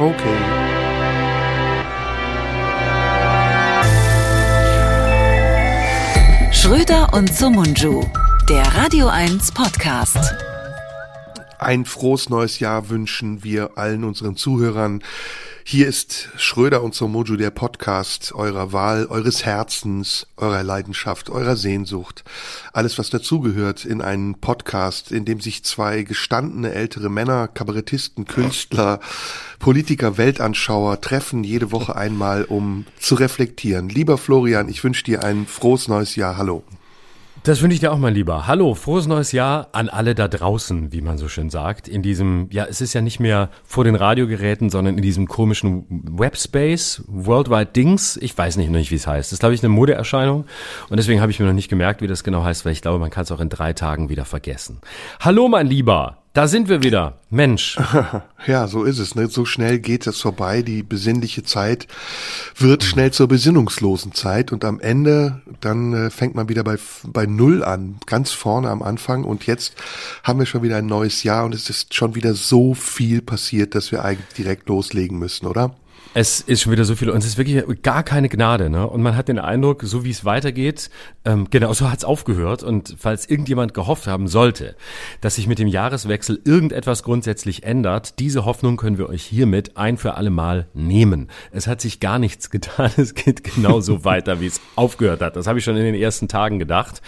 Okay. Schröder und Sumunju, der Radio 1 Podcast. Ein frohes neues Jahr wünschen wir allen unseren Zuhörern. Hier ist Schröder und Somoju, der Podcast eurer Wahl, eures Herzens, eurer Leidenschaft, eurer Sehnsucht. Alles, was dazugehört in einen Podcast, in dem sich zwei gestandene ältere Männer, Kabarettisten, Künstler, Politiker, Weltanschauer treffen jede Woche einmal, um zu reflektieren. Lieber Florian, ich wünsche dir ein frohes neues Jahr. Hallo. Das wünsche ich dir auch, mein Lieber. Hallo, frohes neues Jahr an alle da draußen, wie man so schön sagt. In diesem, ja, es ist ja nicht mehr vor den Radiogeräten, sondern in diesem komischen Webspace, Worldwide Dings. Ich weiß nicht, noch nicht, wie es heißt. Das ist, glaube ich, eine Modeerscheinung. Und deswegen habe ich mir noch nicht gemerkt, wie das genau heißt, weil ich glaube, man kann es auch in drei Tagen wieder vergessen. Hallo, mein Lieber. Da sind wir wieder. Mensch. Ja, so ist es. Ne? So schnell geht es vorbei. Die besinnliche Zeit wird schnell zur besinnungslosen Zeit und am Ende dann äh, fängt man wieder bei bei Null an, ganz vorne am Anfang. Und jetzt haben wir schon wieder ein neues Jahr und es ist schon wieder so viel passiert, dass wir eigentlich direkt loslegen müssen, oder? Es ist schon wieder so viel und es ist wirklich gar keine Gnade, ne? Und man hat den Eindruck, so wie es weitergeht, ähm, genau so hat es aufgehört. Und falls irgendjemand gehofft haben sollte, dass sich mit dem Jahreswechsel irgendetwas grundsätzlich ändert, diese Hoffnung können wir euch hiermit ein für alle Mal nehmen. Es hat sich gar nichts getan. Es geht genauso weiter, wie es aufgehört hat. Das habe ich schon in den ersten Tagen gedacht,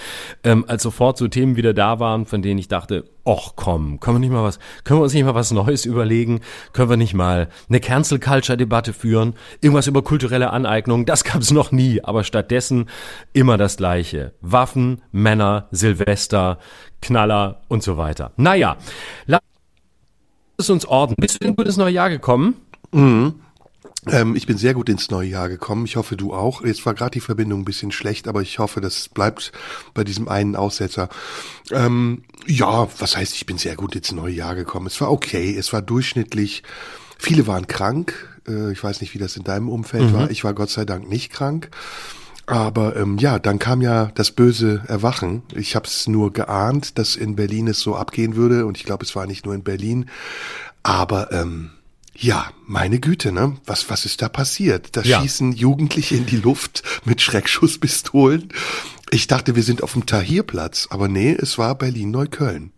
ähm, als sofort so Themen wieder da waren, von denen ich dachte, Och komm, können wir nicht mal was, können wir uns nicht mal was Neues überlegen? Können wir nicht mal eine Cancel Culture Debatte führen? Irgendwas über kulturelle Aneignung? Das gab's noch nie, aber stattdessen immer das Gleiche. Waffen, Männer, Silvester, Knaller und so weiter. Naja, lass es uns ordnen. Bist du in ein gutes neues Jahr gekommen? Mhm. Ähm, ich bin sehr gut ins neue Jahr gekommen. Ich hoffe, du auch. Jetzt war gerade die Verbindung ein bisschen schlecht, aber ich hoffe, das bleibt bei diesem einen Aussetzer. Ähm, ja, was heißt, ich bin sehr gut ins neue Jahr gekommen. Es war okay, es war durchschnittlich. Viele waren krank. Äh, ich weiß nicht, wie das in deinem Umfeld mhm. war. Ich war Gott sei Dank nicht krank. Aber ähm, ja, dann kam ja das böse Erwachen. Ich habe es nur geahnt, dass in Berlin es so abgehen würde. Und ich glaube, es war nicht nur in Berlin. Aber ähm, ja, meine Güte, ne? Was, was ist da passiert? Da ja. schießen Jugendliche in die Luft mit Schreckschusspistolen. Ich dachte, wir sind auf dem Tahirplatz, aber nee, es war Berlin-Neukölln.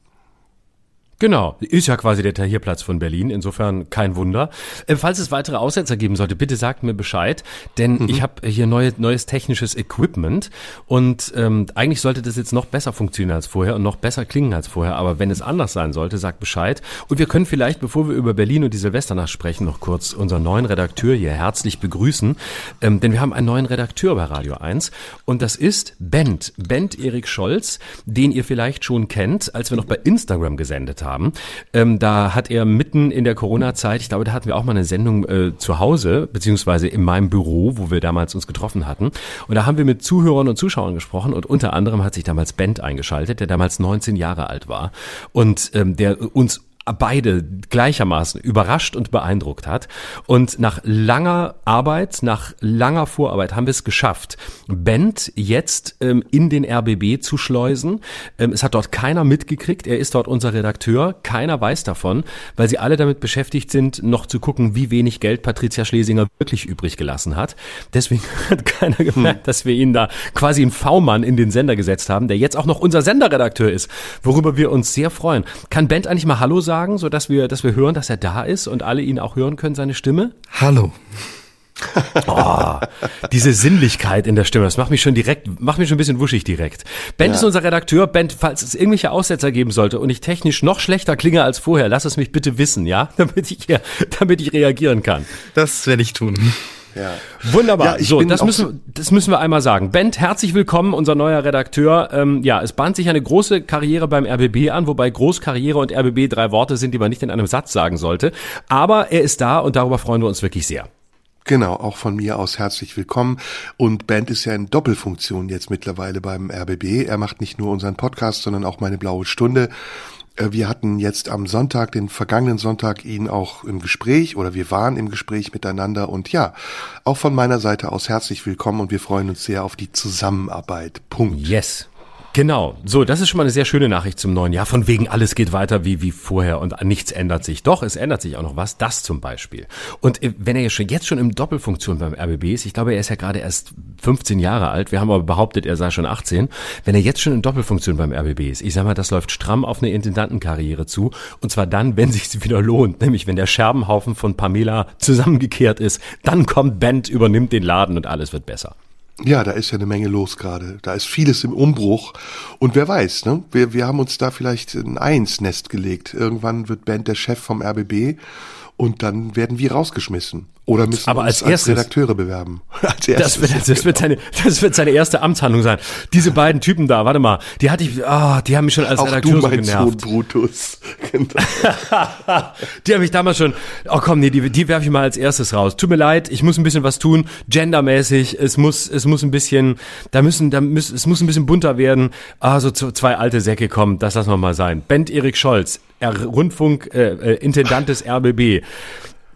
Genau, ist ja quasi der Tahirplatz von Berlin, insofern kein Wunder. Äh, falls es weitere Aussetzer geben sollte, bitte sagt mir Bescheid, denn mhm. ich habe hier neue, neues technisches Equipment und ähm, eigentlich sollte das jetzt noch besser funktionieren als vorher und noch besser klingen als vorher, aber wenn es anders sein sollte, sagt Bescheid. Und wir können vielleicht, bevor wir über Berlin und die Silvesternacht sprechen, noch kurz unseren neuen Redakteur hier herzlich begrüßen, ähm, denn wir haben einen neuen Redakteur bei Radio 1 und das ist Bent, Bent Erik Scholz, den ihr vielleicht schon kennt, als wir noch bei Instagram gesendet haben haben. Ähm, da hat er mitten in der Corona-Zeit, ich glaube, da hatten wir auch mal eine Sendung äh, zu Hause, beziehungsweise in meinem Büro, wo wir damals uns getroffen hatten. Und da haben wir mit Zuhörern und Zuschauern gesprochen und unter anderem hat sich damals Bent eingeschaltet, der damals 19 Jahre alt war und ähm, der uns beide gleichermaßen überrascht und beeindruckt hat. Und nach langer Arbeit, nach langer Vorarbeit haben wir es geschafft, Bent jetzt ähm, in den RBB zu schleusen. Ähm, es hat dort keiner mitgekriegt. Er ist dort unser Redakteur. Keiner weiß davon, weil sie alle damit beschäftigt sind, noch zu gucken, wie wenig Geld Patricia Schlesinger wirklich übrig gelassen hat. Deswegen hat keiner gemerkt, hm. dass wir ihn da quasi einen V-Mann in den Sender gesetzt haben, der jetzt auch noch unser Senderredakteur ist, worüber wir uns sehr freuen. Kann Bent eigentlich mal Hallo sagen? Sagen, so dass wir, dass wir hören, dass er da ist und alle ihn auch hören können, seine Stimme? Hallo. Oh, diese Sinnlichkeit in der Stimme, das macht mich schon direkt, macht mich schon ein bisschen wuschig direkt. Ben ja. ist unser Redakteur. Ben, falls es irgendwelche Aussetzer geben sollte und ich technisch noch schlechter klinge als vorher, lass es mich bitte wissen, ja? Damit ich, ja, damit ich reagieren kann. Das werde ich tun. Ja. Wunderbar. Ja, so, das müssen, das müssen wir einmal sagen. Bent, herzlich willkommen, unser neuer Redakteur. Ähm, ja, es bahnt sich eine große Karriere beim RBB an, wobei Großkarriere und RBB drei Worte sind, die man nicht in einem Satz sagen sollte. Aber er ist da und darüber freuen wir uns wirklich sehr. Genau, auch von mir aus herzlich willkommen. Und Bent ist ja in Doppelfunktion jetzt mittlerweile beim RBB. Er macht nicht nur unseren Podcast, sondern auch meine blaue Stunde. Äh, wir hatten jetzt am Sonntag, den vergangenen Sonntag, ihn auch im Gespräch oder wir waren im Gespräch miteinander und ja, auch von meiner Seite aus herzlich willkommen und wir freuen uns sehr auf die Zusammenarbeit. Punkt. Yes. Genau, so, das ist schon mal eine sehr schöne Nachricht zum neuen Jahr. Von wegen, alles geht weiter wie, wie vorher und nichts ändert sich. Doch, es ändert sich auch noch was, das zum Beispiel. Und äh, wenn er jetzt schon, im Doppelfunktion beim RBB ist, ich glaube, er ist ja gerade erst 15 Jahre alt, wir haben aber behauptet, er sei schon 18. Wenn er jetzt schon in Doppelfunktion beim RBB ist, ich sag mal, das läuft stramm auf eine Intendantenkarriere zu. Und zwar dann, wenn sich wieder lohnt, nämlich wenn der Scherbenhaufen von Pamela zusammengekehrt ist, dann kommt Bent, übernimmt den Laden und alles wird besser. Ja, da ist ja eine Menge los gerade. Da ist vieles im Umbruch. Und wer weiß, ne? Wir, wir haben uns da vielleicht ein Ei ins Nest gelegt. Irgendwann wird Bent der Chef vom RBB und dann werden wir rausgeschmissen. Oder müssen Aber als, als Redakteure bewerben. Als das, wird, das, wird seine, das wird seine erste Amtshandlung sein. Diese beiden Typen da, warte mal, die hatte ich, ah, oh, die haben mich schon als Auch Redakteur du, so mein genervt. Sohn Brutus. Genau. die haben mich damals schon, oh komm, nee, die, die werfe ich mal als erstes raus. Tut mir leid, ich muss ein bisschen was tun, gendermäßig, es muss, es muss ein bisschen, da müssen, da müssen, es muss ein bisschen bunter werden. Ah, so zwei alte Säcke kommen, das lassen wir mal sein. Bent Erik Scholz, Rundfunk, äh, äh, Intendant des RBB.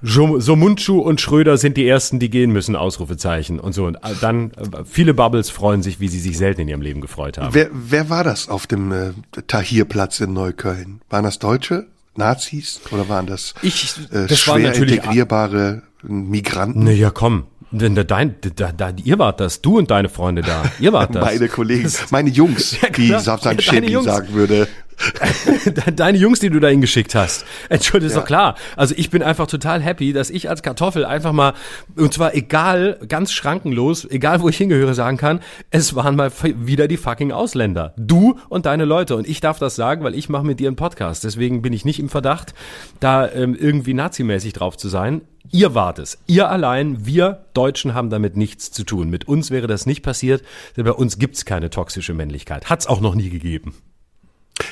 Jo- Somunchu und Schröder sind die ersten, die gehen müssen, Ausrufezeichen und so. Und dann, äh, viele Bubbles freuen sich, wie sie sich selten in ihrem Leben gefreut haben. Wer, wer war das auf dem äh, Tahirplatz in Neukölln? Waren das Deutsche? Nazis? Oder waren das, Ich- äh, das waren schwer natürlich- integrierbare Migranten? Na ja, komm. Denn da, dein, da, da, ihr wart das, du und deine Freunde da. Ihr wart das. Meine Kollegen, meine Jungs, Ja, wie Ja, deine Shebi Jungs. sagen würde. Deine Jungs, die du da hingeschickt hast. Entschuldigung, ist doch klar. Also ich bin einfach total happy, dass ich als Kartoffel einfach mal, und zwar egal, ganz schrankenlos, egal wo ich hingehöre, sagen kann, es waren mal wieder die fucking Ausländer. Du und deine Leute. Und ich darf das sagen, weil ich mache mit dir einen Podcast. Deswegen bin ich nicht im Verdacht, da ähm, irgendwie nazimäßig drauf zu sein. Ihr wart es. Ihr allein, wir Deutschen haben damit nichts zu tun. Mit uns wäre das nicht passiert, denn bei uns gibt's keine toxische Männlichkeit. Hat's auch noch nie gegeben.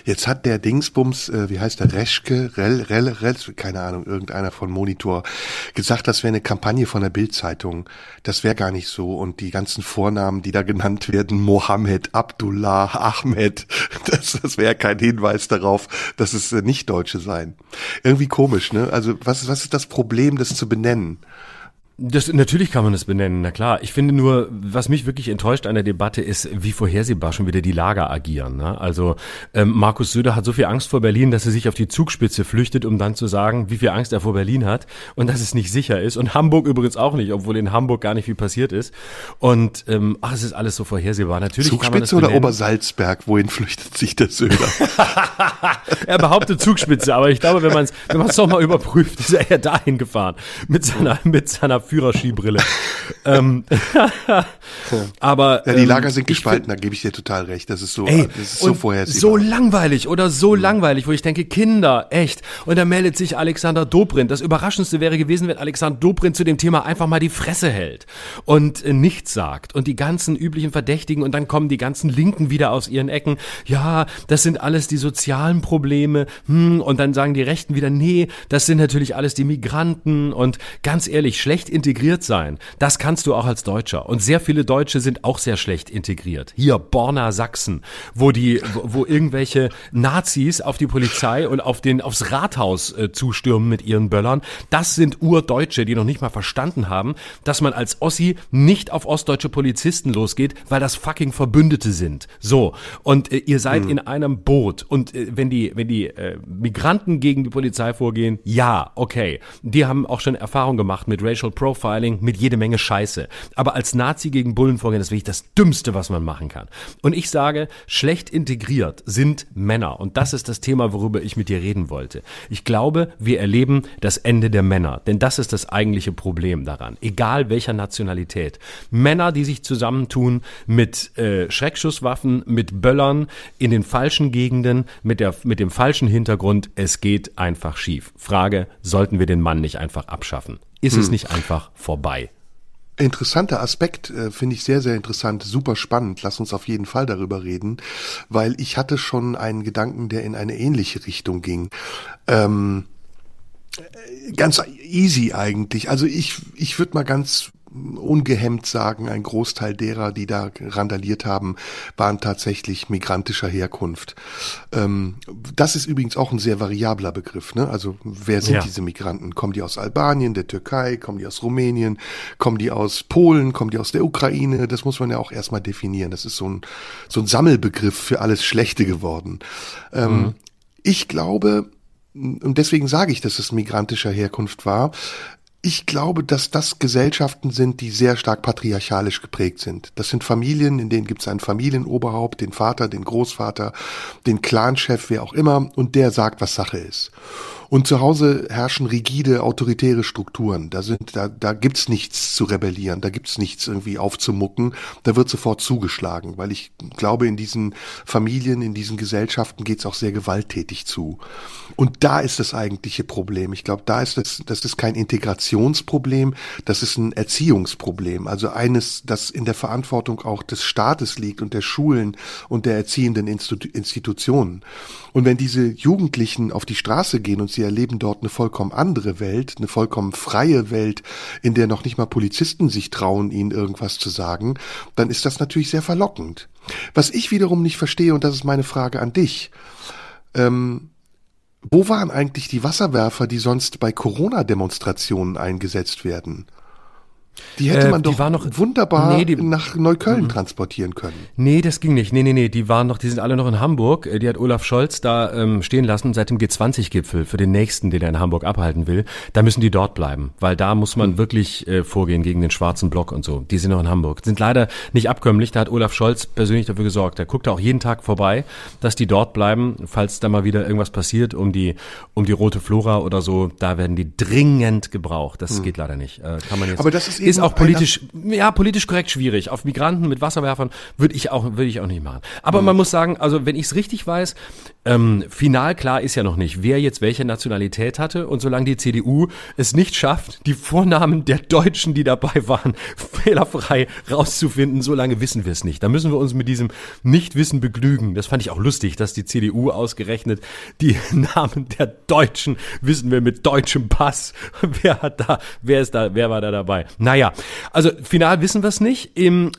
Jetzt hat der Dingsbums, äh, wie heißt der, Reschke, Rell, Rell, Rell, keine Ahnung, irgendeiner von Monitor, gesagt, das wäre eine Kampagne von der Bildzeitung. Das wäre gar nicht so. Und die ganzen Vornamen, die da genannt werden, Mohammed, Abdullah, Ahmed, das, das wäre kein Hinweis darauf, dass es äh, nicht Deutsche seien. Irgendwie komisch, ne? Also was, was ist das Problem, das zu benennen? Das, natürlich kann man das benennen, na klar. Ich finde nur, was mich wirklich enttäuscht an der Debatte ist, wie vorhersehbar schon wieder die Lager agieren. Ne? Also ähm, Markus Söder hat so viel Angst vor Berlin, dass er sich auf die Zugspitze flüchtet, um dann zu sagen, wie viel Angst er vor Berlin hat und dass es nicht sicher ist. Und Hamburg übrigens auch nicht, obwohl in Hamburg gar nicht viel passiert ist. Und ähm, ach, es ist alles so vorhersehbar. Natürlich kann man das Zugspitze oder. Obersalzberg? Wohin flüchtet sich der Söder? Er behauptet Zugspitze, aber ich glaube, wenn man es wenn man's doch mal überprüft, ist er ja dahin gefahren mit seiner mit seiner Führerskibrille. ähm, aber Ja, die ähm, Lager sind gespalten, da gebe ich dir total recht. Das ist so, Ey, das ist so vorhersehbar. so langweilig oder so langweilig, wo ich denke, Kinder, echt. Und da meldet sich Alexander Dobrindt. Das Überraschendste wäre gewesen, wenn Alexander Dobrindt zu dem Thema einfach mal die Fresse hält und äh, nichts sagt. Und die ganzen üblichen Verdächtigen und dann kommen die ganzen Linken wieder aus ihren Ecken. Ja, das sind alles die sozialen Probleme. Hm, und dann sagen die Rechten wieder, nee, das sind natürlich alles die Migranten. Und ganz ehrlich, schlecht integriert sein, das kannst du auch als Deutscher. Und sehr viele Deutsche sind auch sehr schlecht integriert. Hier, Borna Sachsen, wo die, wo, irgendwelche Nazis auf die Polizei und auf den, aufs Rathaus äh, zustürmen mit ihren Böllern. Das sind Urdeutsche, die noch nicht mal verstanden haben, dass man als Ossi nicht auf ostdeutsche Polizisten losgeht, weil das fucking Verbündete sind. So. Und äh, ihr seid in einem Boot. Und äh, wenn die, wenn die äh, Migranten gegen die Polizei vorgehen, ja, okay. Die haben auch schon Erfahrung gemacht mit Racial Profiling, mit jede Menge Scheiße. Aber als Nazi gegen Bullen vorgehen, das ist wirklich das Dümmste, was man machen kann. Und ich sage, schlecht integriert sind Männer. Und das ist das Thema, worüber ich mit dir reden wollte. Ich glaube, wir erleben das Ende der Männer. Denn das ist das eigentliche Problem daran. Egal welcher Nationalität. Männer, die sich zusammentun mit äh, Schreckschusswaffen, mit Böllern in den falschen Gegenden, mit, der, mit dem falschen Hintergrund. Es geht einfach schief. Frage, sollten wir den Mann nicht einfach abschaffen? Ist es nicht einfach vorbei? Interessanter Aspekt, äh, finde ich sehr, sehr interessant, super spannend. Lass uns auf jeden Fall darüber reden, weil ich hatte schon einen Gedanken, der in eine ähnliche Richtung ging. Ähm, äh, ganz easy eigentlich. Also ich, ich würde mal ganz ungehemmt sagen, ein Großteil derer, die da randaliert haben, waren tatsächlich migrantischer Herkunft. Ähm, das ist übrigens auch ein sehr variabler Begriff. Ne? Also wer sind ja. diese Migranten? Kommen die aus Albanien, der Türkei? Kommen die aus Rumänien? Kommen die aus Polen? Kommen die aus der Ukraine? Das muss man ja auch erstmal definieren. Das ist so ein, so ein Sammelbegriff für alles Schlechte geworden. Ähm, mhm. Ich glaube, und deswegen sage ich, dass es migrantischer Herkunft war, ich glaube, dass das Gesellschaften sind, die sehr stark patriarchalisch geprägt sind. Das sind Familien, in denen gibt es ein Familienoberhaupt, den Vater, den Großvater, den Clanchef, wer auch immer, und der sagt, was Sache ist. Und zu Hause herrschen rigide, autoritäre Strukturen. Da sind, da, da gibt's nichts zu rebellieren, da gibt's nichts irgendwie aufzumucken. Da wird sofort zugeschlagen, weil ich glaube, in diesen Familien, in diesen Gesellschaften geht's auch sehr gewalttätig zu. Und da ist das eigentliche Problem. Ich glaube, da ist das, das ist kein Integrationsproblem, das ist ein Erziehungsproblem. Also eines, das in der Verantwortung auch des Staates liegt und der Schulen und der erziehenden Institutionen. Und wenn diese Jugendlichen auf die Straße gehen und sie erleben dort eine vollkommen andere Welt, eine vollkommen freie Welt, in der noch nicht mal Polizisten sich trauen, ihnen irgendwas zu sagen, dann ist das natürlich sehr verlockend. Was ich wiederum nicht verstehe, und das ist meine Frage an dich, ähm, wo waren eigentlich die Wasserwerfer, die sonst bei Corona-Demonstrationen eingesetzt werden? Die hätte äh, man äh, doch noch, wunderbar nee, die, nach Neukölln m transportieren können. Nee, das ging nicht. Nee, nee, nee, die waren noch, die sind alle noch in Hamburg. Äh, die hat Olaf Scholz da ähm, stehen lassen seit dem G20-Gipfel für den nächsten, den er in Hamburg abhalten will. Da müssen die dort bleiben, weil da muss man mhm. wirklich äh, vorgehen gegen den schwarzen Block und so. Die sind noch in Hamburg. Sind leider nicht abkömmlich. Da hat Olaf Scholz persönlich dafür gesorgt. Er guckt auch jeden Tag vorbei, dass die dort bleiben, falls da mal wieder irgendwas passiert um die, um die rote Flora oder so. Da werden die dringend gebraucht. Das mhm. geht leider nicht. Äh, kann man jetzt. Aber das ist ist auch politisch, ja, politisch korrekt schwierig. Auf Migranten mit Wasserwerfern würde ich auch, würde ich auch nicht machen. Aber mhm. man muss sagen, also wenn ich es richtig weiß, ähm, final klar ist ja noch nicht, wer jetzt welche Nationalität hatte. Und solange die CDU es nicht schafft, die Vornamen der Deutschen, die dabei waren, fehlerfrei rauszufinden, solange wissen wir es nicht. Da müssen wir uns mit diesem Nichtwissen begnügen. Das fand ich auch lustig, dass die CDU ausgerechnet die Namen der Deutschen wissen wir mit deutschem Pass. Wer hat da, wer ist da, wer war da dabei? Naja, also final wissen wir es nicht.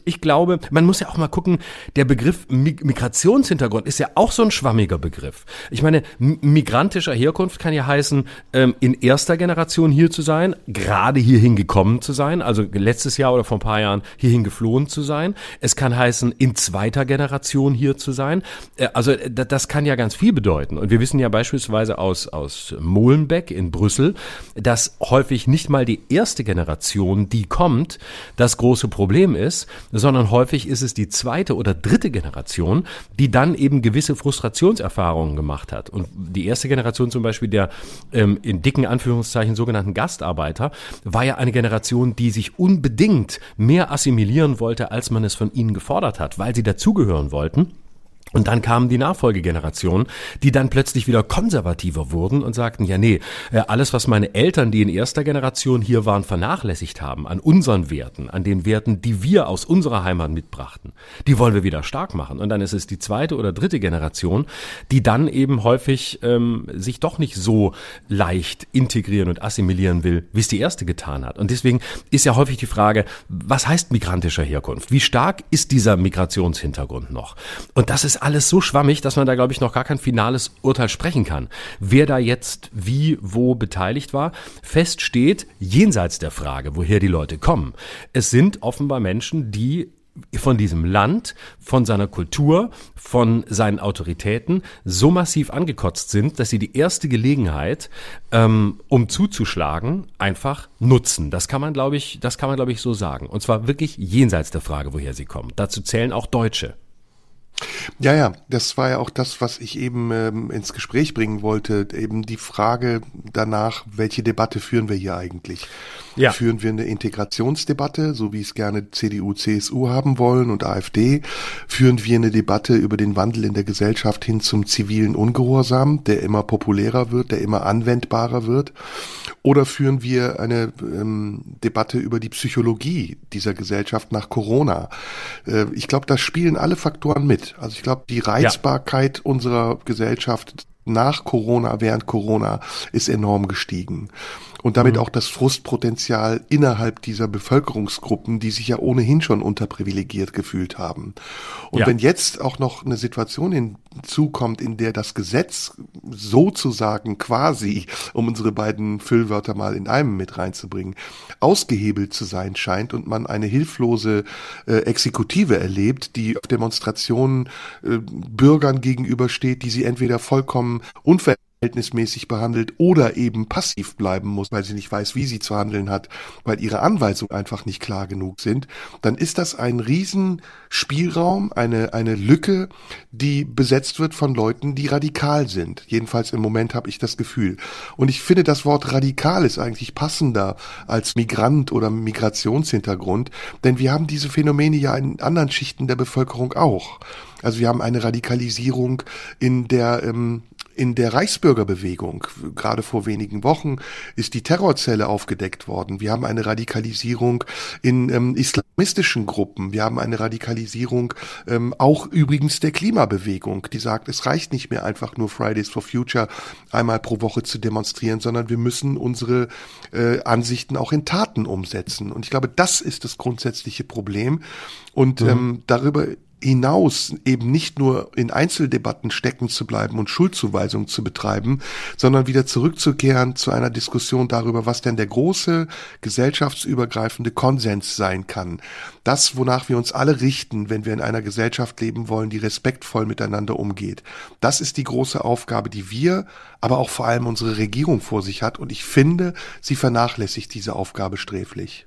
Ich glaube, man muss ja auch mal gucken, der Begriff Migrationshintergrund ist ja auch so ein schwammiger Begriff. Begriff. Ich meine, migrantischer Herkunft kann ja heißen, ähm, in erster Generation hier zu sein, gerade hierhin gekommen zu sein, also letztes Jahr oder vor ein paar Jahren hierhin geflohen zu sein. Es kann heißen, in zweiter Generation hier zu sein. Äh, also das kann ja ganz viel bedeuten. Und wir wissen ja beispielsweise aus, aus Molenbeek in Brüssel, dass häufig nicht mal die erste Generation, die kommt, das große Problem ist, sondern häufig ist es die zweite oder dritte Generation, die dann eben gewisse Frustrationserfahrungen Erfahrungen gemacht hat. Und die erste Generation zum Beispiel der ähm, in dicken Anführungszeichen sogenannten Gastarbeiter war ja eine Generation, die sich unbedingt mehr assimilieren wollte, als man es von ihnen gefordert hat, weil sie dazugehören wollten. Und dann kamen die Nachfolgegenerationen, die dann plötzlich wieder konservativer wurden und sagten, ja nee, äh, alles, was meine Eltern, die in erster Generation hier waren, vernachlässigt haben, an unseren Werten, an den Werten, die wir aus unserer Heimat mitbrachten, die wollen wir wieder stark machen. Und dann ist es die zweite oder dritte Generation, die dann eben häufig ähm, sich doch nicht so leicht integrieren und assimilieren will, wie es die erste getan hat. Und deswegen ist ja häufig die Frage, was heißt migrantischer Herkunft? Wie stark ist dieser Migrationshintergrund noch? Und das ist alles so schwammig, dass man da, glaube ich, noch gar kein finales Urteil sprechen kann. Wer da jetzt wie, wo beteiligt war, fest steht, jenseits der Frage, woher die Leute kommen. Es sind offenbar Menschen, die von diesem Land, von seiner Kultur, von seinen Autoritäten so massiv angekotzt sind, dass sie die erste Gelegenheit, ähm, um zuzuschlagen, einfach nutzen. Das kann man, glaube ich, das kann man, glaube ich, so sagen. Und zwar wirklich jenseits der Frage, woher sie kommen. Dazu zählen auch Deutsche. Ja, ja, das war ja auch das, was ich eben ähm, ins Gespräch bringen wollte. Eben die Frage danach, welche Debatte führen wir hier eigentlich? Ja. Führen wir eine Integrationsdebatte, so wie es gerne CDU, CSU haben wollen und AfD? Führen wir eine Debatte über den Wandel in der Gesellschaft hin zum zivilen Ungehorsam, der immer populärer wird, der immer anwendbarer wird? Oder führen wir eine ähm, Debatte über die Psychologie dieser Gesellschaft nach Corona? Äh, ich glaube, da spielen alle Faktoren mit. Also ich glaube, die Reizbarkeit ja. unserer Gesellschaft nach Corona, während Corona ist enorm gestiegen. Und damit mhm. auch das Frustpotenzial innerhalb dieser Bevölkerungsgruppen, die sich ja ohnehin schon unterprivilegiert gefühlt haben. Und ja. wenn jetzt auch noch eine Situation hinzukommt, in der das Gesetz sozusagen quasi, um unsere beiden Füllwörter mal in einem mit reinzubringen, ausgehebelt zu sein scheint und man eine hilflose äh, Exekutive erlebt, die auf Demonstrationen äh, Bürgern gegenübersteht, die sie entweder vollkommen unver verhältnismäßig behandelt oder eben passiv bleiben muss, weil sie nicht weiß, wie sie zu handeln hat, weil ihre Anweisungen einfach nicht klar genug sind, dann ist das ein Riesenspielraum, eine, eine Lücke, die besetzt wird von Leuten, die radikal sind. Jedenfalls im Moment habe ich das Gefühl. Und ich finde, das Wort radikal ist eigentlich passender als Migrant oder Migrationshintergrund, denn wir haben diese Phänomene ja in anderen Schichten der Bevölkerung auch. Also wir haben eine Radikalisierung in der ähm, in der Reichsbürgerbewegung. Gerade vor wenigen Wochen ist die Terrorzelle aufgedeckt worden. Wir haben eine Radikalisierung in ähm, islamistischen Gruppen. Wir haben eine Radikalisierung ähm, auch übrigens der Klimabewegung, die sagt, es reicht nicht mehr einfach nur Fridays for Future einmal pro Woche zu demonstrieren, sondern wir müssen unsere äh, Ansichten auch in Taten umsetzen. Und ich glaube, das ist das grundsätzliche Problem. Und mhm. ähm, darüber hinaus eben nicht nur in Einzeldebatten stecken zu bleiben und Schuldzuweisungen zu betreiben, sondern wieder zurückzukehren zu einer Diskussion darüber, was denn der große gesellschaftsübergreifende Konsens sein kann. Das, wonach wir uns alle richten, wenn wir in einer Gesellschaft leben wollen, die respektvoll miteinander umgeht. Das ist die große Aufgabe, die wir, aber auch vor allem unsere Regierung vor sich hat. Und ich finde, sie vernachlässigt diese Aufgabe sträflich.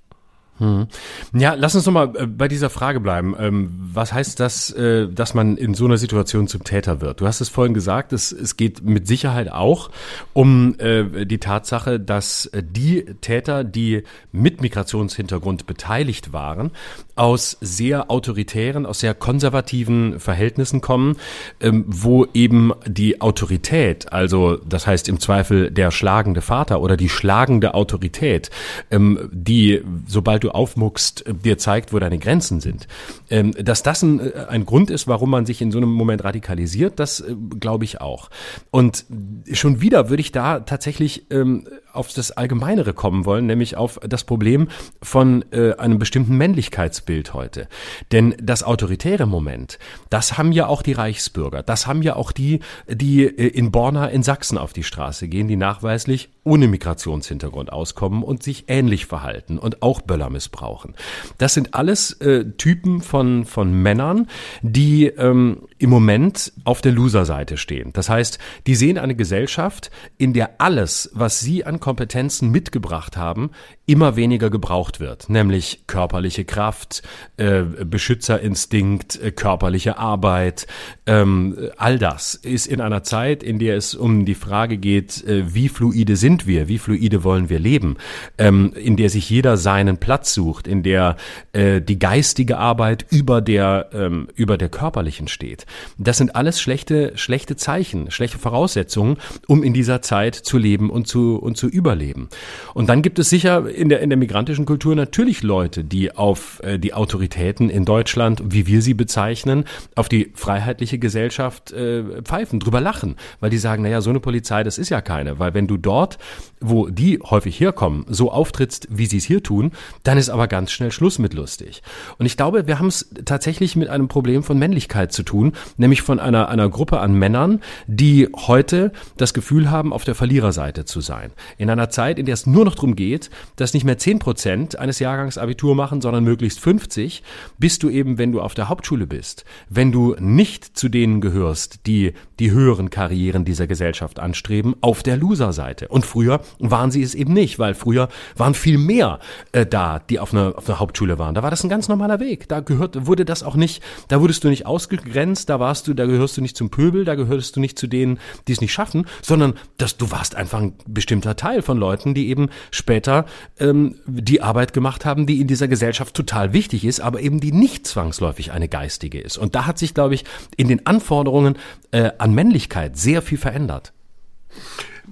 Hm. Ja, lass uns noch mal äh, bei dieser Frage bleiben. Ähm, was heißt das, äh, dass man in so einer Situation zum Täter wird? Du hast es vorhin gesagt, es, es geht mit Sicherheit auch um äh, die Tatsache, dass die Täter, die mit Migrationshintergrund beteiligt waren, aus sehr autoritären, aus sehr konservativen Verhältnissen kommen, ähm, wo eben die Autorität, also das heißt im Zweifel der schlagende Vater oder die schlagende Autorität, ähm, die, sobald du aufmuckst, äh, dir zeigt, wo deine Grenzen sind. Ähm, dass das ein, äh, ein Grund ist, warum man sich in so einem Moment radikalisiert, das äh, glaube ich auch. Und schon wieder würde ich da tatsächlich ähm, auf das Allgemeinere kommen wollen, nämlich auf das Problem von äh, einem bestimmten Männlichkeitsbild heute. Denn das autoritäre Moment, das haben ja auch die Reichsbürger, das haben ja auch die, die äh, in Borna in Sachsen auf die Straße gehen, die nachweislich ohne Migrationshintergrund auskommen und sich ähnlich verhalten und auch Böller missbrauchen. Das sind alles äh, Typen von, von Männern, die ähm, im Moment auf der Loser-Seite stehen. Das heißt, die sehen eine Gesellschaft, in der alles, was sie an Kompetenzen mitgebracht haben, immer weniger gebraucht wird, nämlich körperliche Kraft, äh, Beschützerinstinkt, äh, körperliche Arbeit, ähm, all das ist in einer Zeit, in der es um die Frage geht, äh, wie fluide sind wir, wie fluide wollen wir leben, ähm, in der sich jeder seinen Platz sucht, in der äh, die geistige Arbeit über der ähm, über der körperlichen steht. Das sind alles schlechte schlechte Zeichen, schlechte Voraussetzungen, um in dieser Zeit zu leben und zu und zu überleben. Und dann gibt es sicher in der, in der migrantischen Kultur natürlich Leute, die auf äh, die Autoritäten in Deutschland, wie wir sie bezeichnen, auf die freiheitliche Gesellschaft äh, pfeifen, drüber lachen, weil die sagen, naja, so eine Polizei, das ist ja keine, weil wenn du dort, wo die häufig herkommen, so auftrittst, wie sie es hier tun, dann ist aber ganz schnell Schluss mit lustig. Und ich glaube, wir haben es tatsächlich mit einem Problem von Männlichkeit zu tun, nämlich von einer, einer Gruppe an Männern, die heute das Gefühl haben, auf der Verliererseite zu sein. In einer Zeit, in der es nur noch darum geht, dass dass nicht mehr 10 Prozent eines Jahrgangs Abitur machen, sondern möglichst 50, bist du eben, wenn du auf der Hauptschule bist, wenn du nicht zu denen gehörst, die die höheren Karrieren dieser Gesellschaft anstreben, auf der Loser-Seite. Und früher waren sie es eben nicht, weil früher waren viel mehr äh, da, die auf einer, auf einer Hauptschule waren. Da war das ein ganz normaler Weg. Da gehört, wurde das auch nicht, da wurdest du nicht ausgegrenzt, da warst du, da gehörst du nicht zum Pöbel, da gehörst du nicht zu denen, die es nicht schaffen, sondern dass du warst einfach ein bestimmter Teil von Leuten, die eben später ähm, die Arbeit gemacht haben, die in dieser Gesellschaft total wichtig ist, aber eben die nicht zwangsläufig eine geistige ist. Und da hat sich, glaube ich, in den Anforderungen äh, an Männlichkeit sehr viel verändert.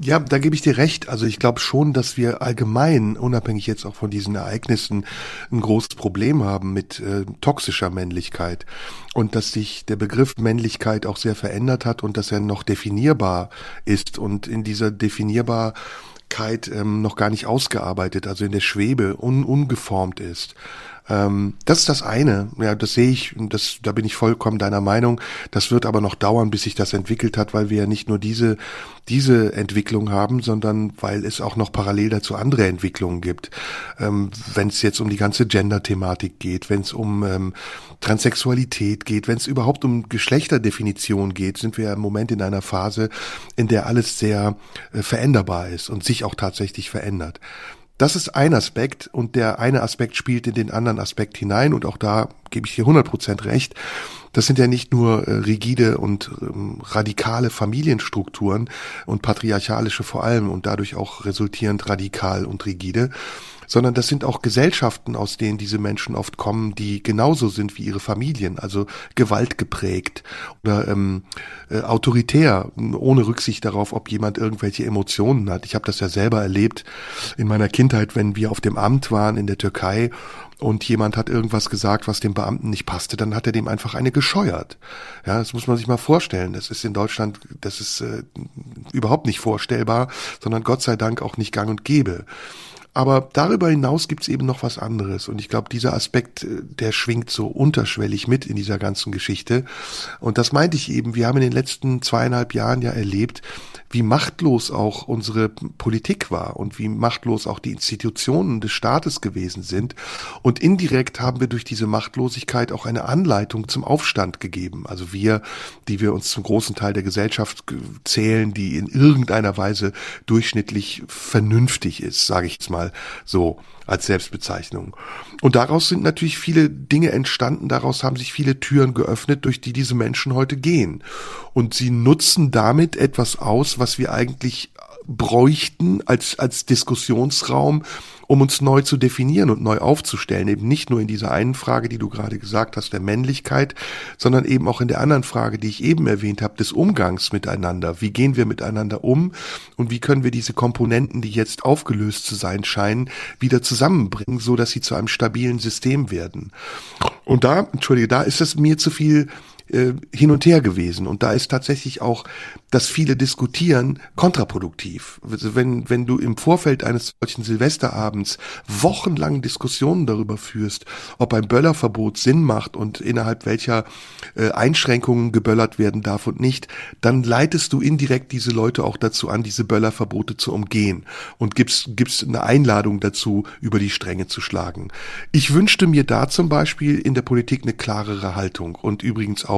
Ja, da gebe ich dir recht. Also ich glaube schon, dass wir allgemein, unabhängig jetzt auch von diesen Ereignissen, ein großes Problem haben mit äh, toxischer Männlichkeit und dass sich der Begriff Männlichkeit auch sehr verändert hat und dass er noch definierbar ist und in dieser definierbar ähm, noch gar nicht ausgearbeitet, also in der Schwebe, un, ungeformt ist. Ähm, das ist das eine. Ja, das sehe ich, das, da bin ich vollkommen deiner Meinung. Das wird aber noch dauern, bis sich das entwickelt hat, weil wir ja nicht nur diese, diese Entwicklung haben, sondern weil es auch noch parallel dazu andere Entwicklungen gibt. Ähm, wenn es jetzt um die ganze Gender-Thematik geht, wenn es um ähm, Transsexualität geht, wenn es überhaupt um Geschlechterdefinition geht, sind wir ja im Moment in einer Phase, in der alles sehr äh, veränderbar ist und sich auch tatsächlich verändert. Das ist ein Aspekt und der eine Aspekt spielt in den anderen Aspekt hinein und auch da gebe ich dir 100% recht. Das sind ja nicht nur äh, rigide und ähm, radikale Familienstrukturen und patriarchalische vor allem und dadurch auch resultierend radikal und rigide, sondern das sind auch Gesellschaften, aus denen diese Menschen oft kommen, die genauso sind wie ihre Familien, also gewaltgeprägt oder ähm, äh, autoritär, ohne Rücksicht darauf, ob jemand irgendwelche Emotionen hat. Ich habe das ja selber erlebt in meiner Kindheit, wenn wir auf dem Amt waren in der Türkei und jemand hat irgendwas gesagt, was dem Beamten nicht passte, dann hat er dem einfach eine gescheuert. Ja, das muss man sich mal vorstellen. Das ist in Deutschland, das ist äh, überhaupt nicht vorstellbar, sondern Gott sei Dank auch nicht gang und gäbe. Aber darüber hinaus gibt's eben noch was anderes. Und ich glaube, dieser Aspekt, äh, der schwingt so unterschwellig mit in dieser ganzen Geschichte. Und das meinte ich eben, wir haben in den letzten zweieinhalb Jahren ja erlebt, wie machtlos auch unsere Politik war und wie machtlos auch die Institutionen des Staates gewesen sind. Und indirekt haben wir durch diese Machtlosigkeit auch eine Anleitung zum Aufstand gegeben. Also wir, die wir uns zum großen Teil der Gesellschaft zählen, die in irgendeiner Weise durchschnittlich vernünftig ist, sage ich jetzt mal so als Selbstbezeichnung. Und daraus sind natürlich viele Dinge entstanden, daraus haben sich viele Türen geöffnet, durch die diese Menschen heute gehen. Und sie nutzen damit etwas aus, was wir eigentlich bräuchten als, als Diskussionsraum, um uns neu zu definieren und neu aufzustellen. Eben nicht nur in dieser einen Frage, die du gerade gesagt hast, der Männlichkeit, sondern eben auch in der anderen Frage, die ich eben erwähnt habe, des Umgangs miteinander. Wie gehen wir miteinander um und wie können wir diese Komponenten, die jetzt aufgelöst zu sein scheinen, wieder zusammenbringen, so dass sie zu einem stabilen System werden. Und da, entschuldige, da ist es mir zu viel äh, hin und her gewesen. Und da ist tatsächlich auch das viele Diskutieren kontraproduktiv. Also wenn, wenn du im Vorfeld eines solchen Silvesterabends wochenlang Diskussionen darüber führst, ob ein Böllerverbot Sinn macht und innerhalb welcher äh, Einschränkungen geböllert werden darf und nicht, dann leitest du indirekt diese Leute auch dazu an, diese Böllerverbote zu umgehen und gibst, gibst eine Einladung dazu, über die Stränge zu schlagen. Ich wünschte mir da zum Beispiel in der Politik eine klarere Haltung und übrigens auch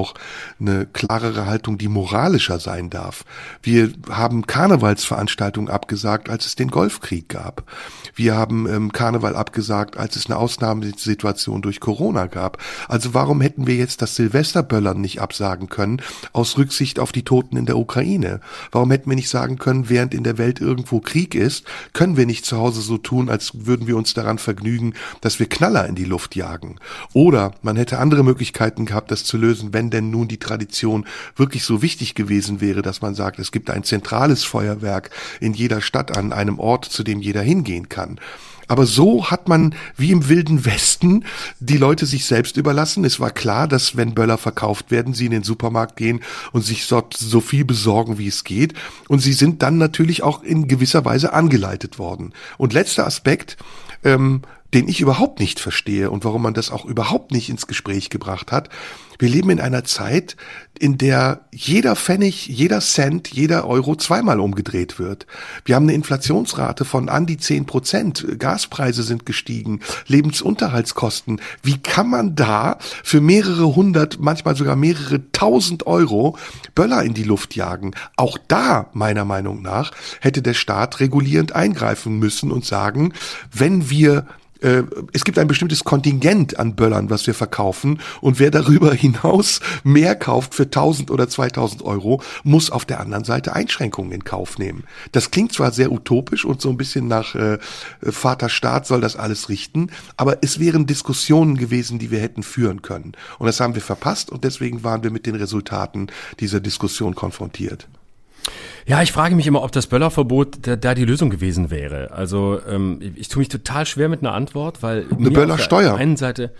eine klarere Haltung, die moralischer sein darf. Wir haben Karnevalsveranstaltungen abgesagt, als es den Golfkrieg gab. Wir haben ähm, Karneval abgesagt, als es eine Ausnahmesituation durch Corona gab. Also warum hätten wir jetzt das Silvesterböllern nicht absagen können, aus Rücksicht auf die Toten in der Ukraine? Warum hätten wir nicht sagen können, während in der Welt irgendwo Krieg ist, können wir nicht zu Hause so tun, als würden wir uns daran vergnügen, dass wir Knaller in die Luft jagen? Oder man hätte andere Möglichkeiten gehabt, das zu lösen, wenn denn nun die Tradition wirklich so wichtig gewesen wäre, dass man sagt, es gibt ein zentrales Feuerwerk in jeder Stadt an einem Ort, zu dem jeder hingehen kann. Aber so hat man wie im wilden Westen die Leute sich selbst überlassen. Es war klar, dass wenn Böller verkauft werden, sie in den Supermarkt gehen und sich dort so viel besorgen, wie es geht. Und sie sind dann natürlich auch in gewisser Weise angeleitet worden. Und letzter Aspekt, ähm, den ich überhaupt nicht verstehe und warum man das auch überhaupt nicht ins Gespräch gebracht hat. Wir leben in einer Zeit, in der jeder Pfennig, jeder Cent, jeder Euro zweimal umgedreht wird. Wir haben eine Inflationsrate von an die zehn Prozent. Gaspreise sind gestiegen, Lebensunterhaltskosten. Wie kann man da für mehrere hundert, manchmal sogar mehrere tausend Euro Böller in die Luft jagen? Auch da, meiner Meinung nach, hätte der Staat regulierend eingreifen müssen und sagen, wenn wir äh, es gibt ein bestimmtes Kontingent an Böllern, was wir verkaufen und wer darüber hinaus mehr kauft für 1000 oder 2000 Euro, muss auf der anderen Seite Einschränkungen in Kauf nehmen. Das klingt zwar sehr utopisch und so ein bisschen nach äh, Vater Staat soll das alles richten, aber es wären Diskussionen gewesen, die wir hätten führen können. Und das haben wir verpasst und deswegen waren wir mit den Resultaten dieser Diskussion konfrontiert. Ja, ich frage mich immer, ob das Böllerverbot da, da die Lösung gewesen wäre. Also ähm, ich, ich tue mich total schwer mit einer Antwort, weil eine Böllersteuer. Auf der einen Seite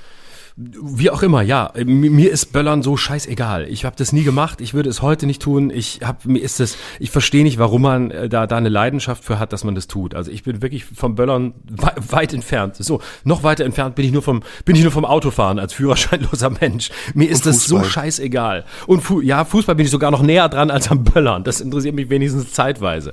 Wie auch immer, ja. Mir ist Böllern so scheißegal. Ich habe das nie gemacht. Ich würde es heute nicht tun. Ich hab, mir ist das, ich verstehe nicht, warum man äh, da, da eine Leidenschaft für hat, dass man das tut. Also ich bin wirklich vom Böllern weit, weit entfernt. So, noch weiter entfernt bin ich nur vom, bin ich nur vom Autofahren als führerscheinloser Mensch. Mir ist das so scheißegal. Und Fu ja, Fußball bin ich sogar noch näher dran als am Böllern. Das interessiert mich wenigstens zeitweise.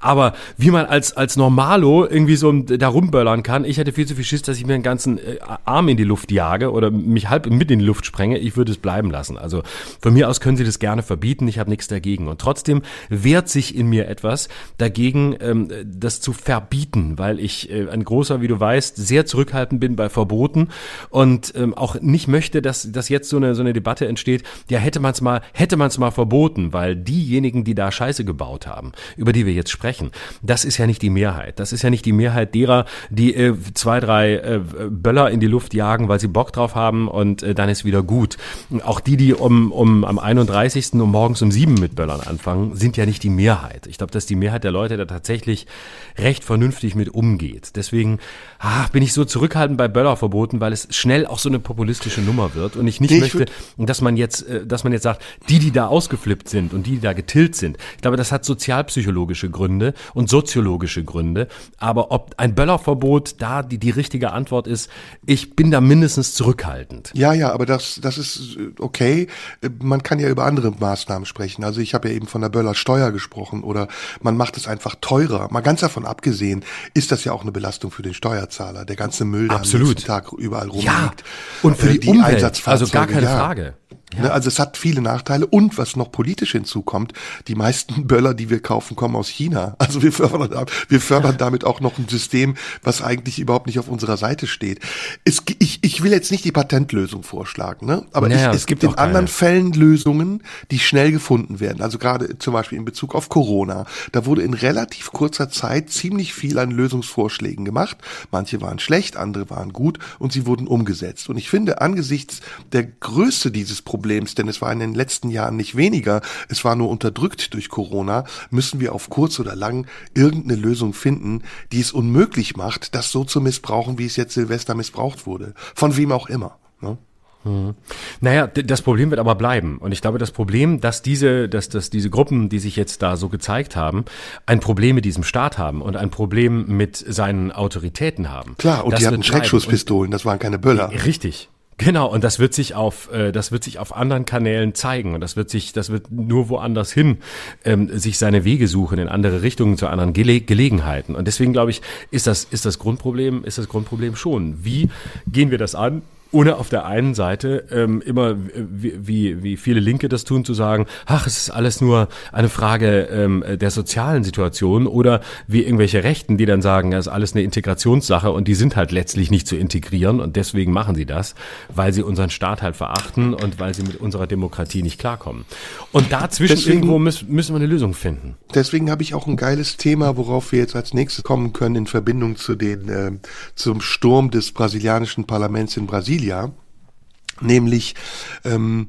Aber wie man als, als Normalo irgendwie so da rumböllern kann, ich hätte viel zu viel Schiss, dass ich mir einen ganzen äh, Arm in die Luft jage oder mich halb mit in die Luft sprenge, ich würde es bleiben lassen. Also von mir aus können Sie das gerne verbieten, ich habe nichts dagegen. Und trotzdem wehrt sich in mir etwas dagegen, ähm, das zu verbieten, weil ich äh, ein großer, wie du weißt, sehr zurückhaltend bin bei Verboten und ähm, auch nicht möchte, dass, dass jetzt so eine, so eine Debatte entsteht, ja hätte man es mal, hätte man es mal verboten, weil diejenigen, die da Scheiße gebaut haben, über die wir jetzt sprechen, das ist ja nicht die Mehrheit. Das ist ja nicht die Mehrheit derer, die äh, zwei, drei äh, Böller in die Luft jagen, weil sie Bock drauf haben und äh, dann ist wieder gut. Auch die, die um, um am 31. um morgens um sieben mit Böllern anfangen, sind ja nicht die Mehrheit. Ich glaube, dass die Mehrheit der Leute da tatsächlich recht vernünftig mit umgeht. Deswegen ah, bin ich so zurückhaltend bei Böllerverboten, weil es schnell auch so eine populistische Nummer wird und ich nicht ich möchte, dass man jetzt, äh, dass man jetzt sagt, die, die da ausgeflippt sind und die, die da getillt sind. Ich glaube, das hat sozialpsychologische Gründe und soziologische Gründe. Aber ob ein Böllerverbot da die, die richtige Antwort ist, ich bin da mindestens zurückhaltend. Ja, ja, aber das, das ist äh, okay. Man kann ja über andere Maßnahmen sprechen. Also ich habe ja eben von der Böllersteuer gesprochen oder man macht es einfach teurer. Mal ganz davon abgesehen, ist das ja auch eine Belastung für den Steuerzahler. Der ganze Müll, der Absolut. am nächsten Tag überall rumliegt. Ja, und für äh, die, die Umwelt, also gar keine ja. Frage. Ja. Ne, also es hat viele Nachteile und was noch politisch hinzukommt, die meisten Böller, die wir kaufen, kommen aus China. Also wir fördern, wir fördern damit auch noch ein System, was eigentlich überhaupt nicht auf unserer Seite steht. Es, ich, ich will jetzt nicht die Patentlösung vorschlagen, ne? aber naja, ich, es, gibt in anderen Fällen Lösungen, die schnell gefunden werden. Also gerade zum Beispiel in Bezug auf Corona. Da wurde in relativ kurzer Zeit ziemlich viel an Lösungsvorschlägen gemacht. Manche waren schlecht, andere waren gut und sie wurden umgesetzt. Und ich finde, angesichts der Größe dieses Problems, Problems, denn es war in den letzten Jahren nicht weniger, es war nur unterdrückt durch Corona, müssen wir auf kurz oder lang irgendeine Lösung finden, die es unmöglich macht, das so zu missbrauchen, wie es jetzt Silvester missbraucht wurde. Von wem auch immer. Ne? Hm. Naja, das Problem wird aber bleiben. Und ich glaube, das Problem, dass diese, dass, dass diese Gruppen, die sich jetzt da so gezeigt haben, ein Problem mit diesem Staat haben und ein Problem mit seinen Autoritäten haben. Klar, und die hatten Schreckschusspistolen, das waren keine Böller. Richtig, Genau, und das wird sich auf, äh, das wird sich auf anderen Kanälen zeigen und das wird sich, das wird nur woanders hin ähm, sich seine Wege suchen in andere Richtungen zu anderen Gele Gelegenheiten. Und deswegen glaube ich, ist das, ist das Grundproblem, ist das Grundproblem schon. Wie gehen wir das an? Ohne auf der einen Seite ähm, immer, wie, wie, wie viele Linke das tun, zu sagen, ach, es ist alles nur eine Frage ähm, der sozialen Situation oder wie irgendwelche Rechten, die dann sagen, es ist alles eine Integrationssache und die sind halt letztlich nicht zu integrieren und deswegen machen sie das, weil sie unseren Staat halt verachten und weil sie mit unserer Demokratie nicht klarkommen. Und dazwischen deswegen, irgendwo müssen, müssen wir eine Lösung finden. Deswegen habe ich auch ein geiles Thema, worauf wir jetzt als nächstes kommen können in Verbindung zu den äh, zum Sturm des brasilianischen Parlaments in Brasilien Brasilia, nämlich ähm,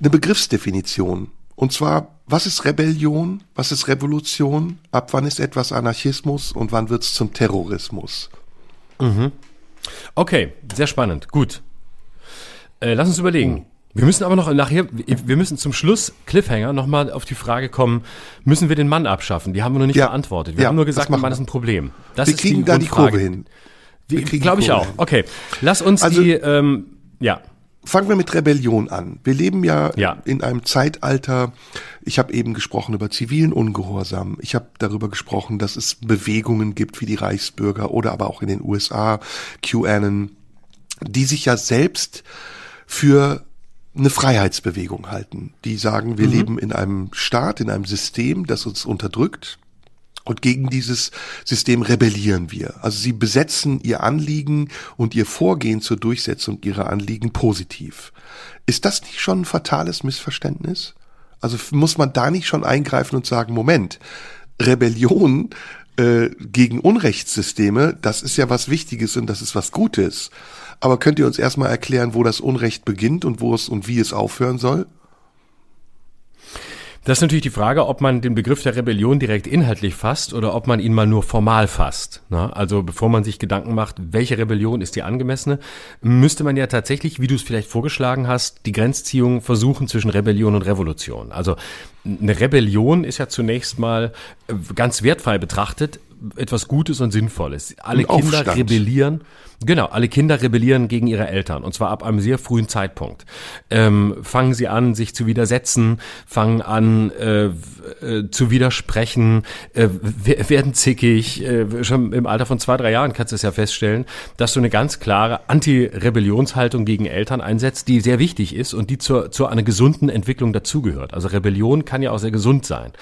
eine Begriffsdefinition. Und zwar, was ist Rebellion, was ist Revolution, ab wann ist etwas Anarchismus und wann wird es zum Terrorismus? Mhm. Okay, sehr spannend. Gut. Äh, lass uns überlegen. Wir müssen aber noch nachher, wir müssen zum Schluss, Cliffhanger, nochmal auf die Frage kommen, müssen wir den Mann abschaffen? Die haben wir noch nicht ja, beantwortet. Wir ja, haben nur gesagt, der Mann ist ein Problem. Das wir kriegen da die Kurve hin. Glaube ich auch. Okay, lass uns also, die, ähm, ja. Fangen wir mit Rebellion an. Wir leben ja, ja. in einem Zeitalter, ich habe eben gesprochen über zivilen Ungehorsam. Ich habe darüber gesprochen, dass es Bewegungen gibt wie die Reichsbürger oder aber auch in den USA, QAnon, die sich ja selbst für eine Freiheitsbewegung halten. Die sagen, wir mhm. leben in einem Staat, in einem System, das uns unterdrückt und gegen dieses System rebellieren wir. Also sie besetzen ihr Anliegen und ihr Vorgehen zur Durchsetzung ihrer Anliegen positiv. Ist das nicht schon ein fatales Missverständnis? Also muss man da nicht schon eingreifen und sagen, Moment, Rebellion äh, gegen Unrechtssysteme, das ist ja was Wichtiges und das ist was Gutes. Aber könnt ihr uns erstmal erklären, wo das Unrecht beginnt und wo es und wie es aufhören soll? Das ist natürlich die Frage, ob man den Begriff der Rebellion direkt inhaltlich fasst oder ob man ihn mal nur formal fasst. Ne? Also bevor man sich Gedanken macht, welche Rebellion ist die angemessene, müsste man ja tatsächlich, wie du es vielleicht vorgeschlagen hast, die Grenzziehung versuchen zwischen Rebellion und Revolution. Also eine Rebellion ist ja zunächst mal äh, ganz wertfrei betrachtet etwas Gutes und Sinnvolles. Alle Kinder rebellieren. Genau, alle Kinder rebellieren gegen ihre Eltern und zwar ab einem sehr frühen Zeitpunkt. Ähm, fangen sie an, sich zu widersetzen, fangen an äh, äh, zu widersprechen, äh, wer- werden zickig. Äh, schon im Alter von zwei, drei Jahren kannst du es ja feststellen, dass du eine ganz klare Anti-Rebellionshaltung gegen Eltern einsetzt, die sehr wichtig ist und die zur, zu einer gesunden Entwicklung dazugehört. Also Rebellion kann ja auch sehr gesund sein.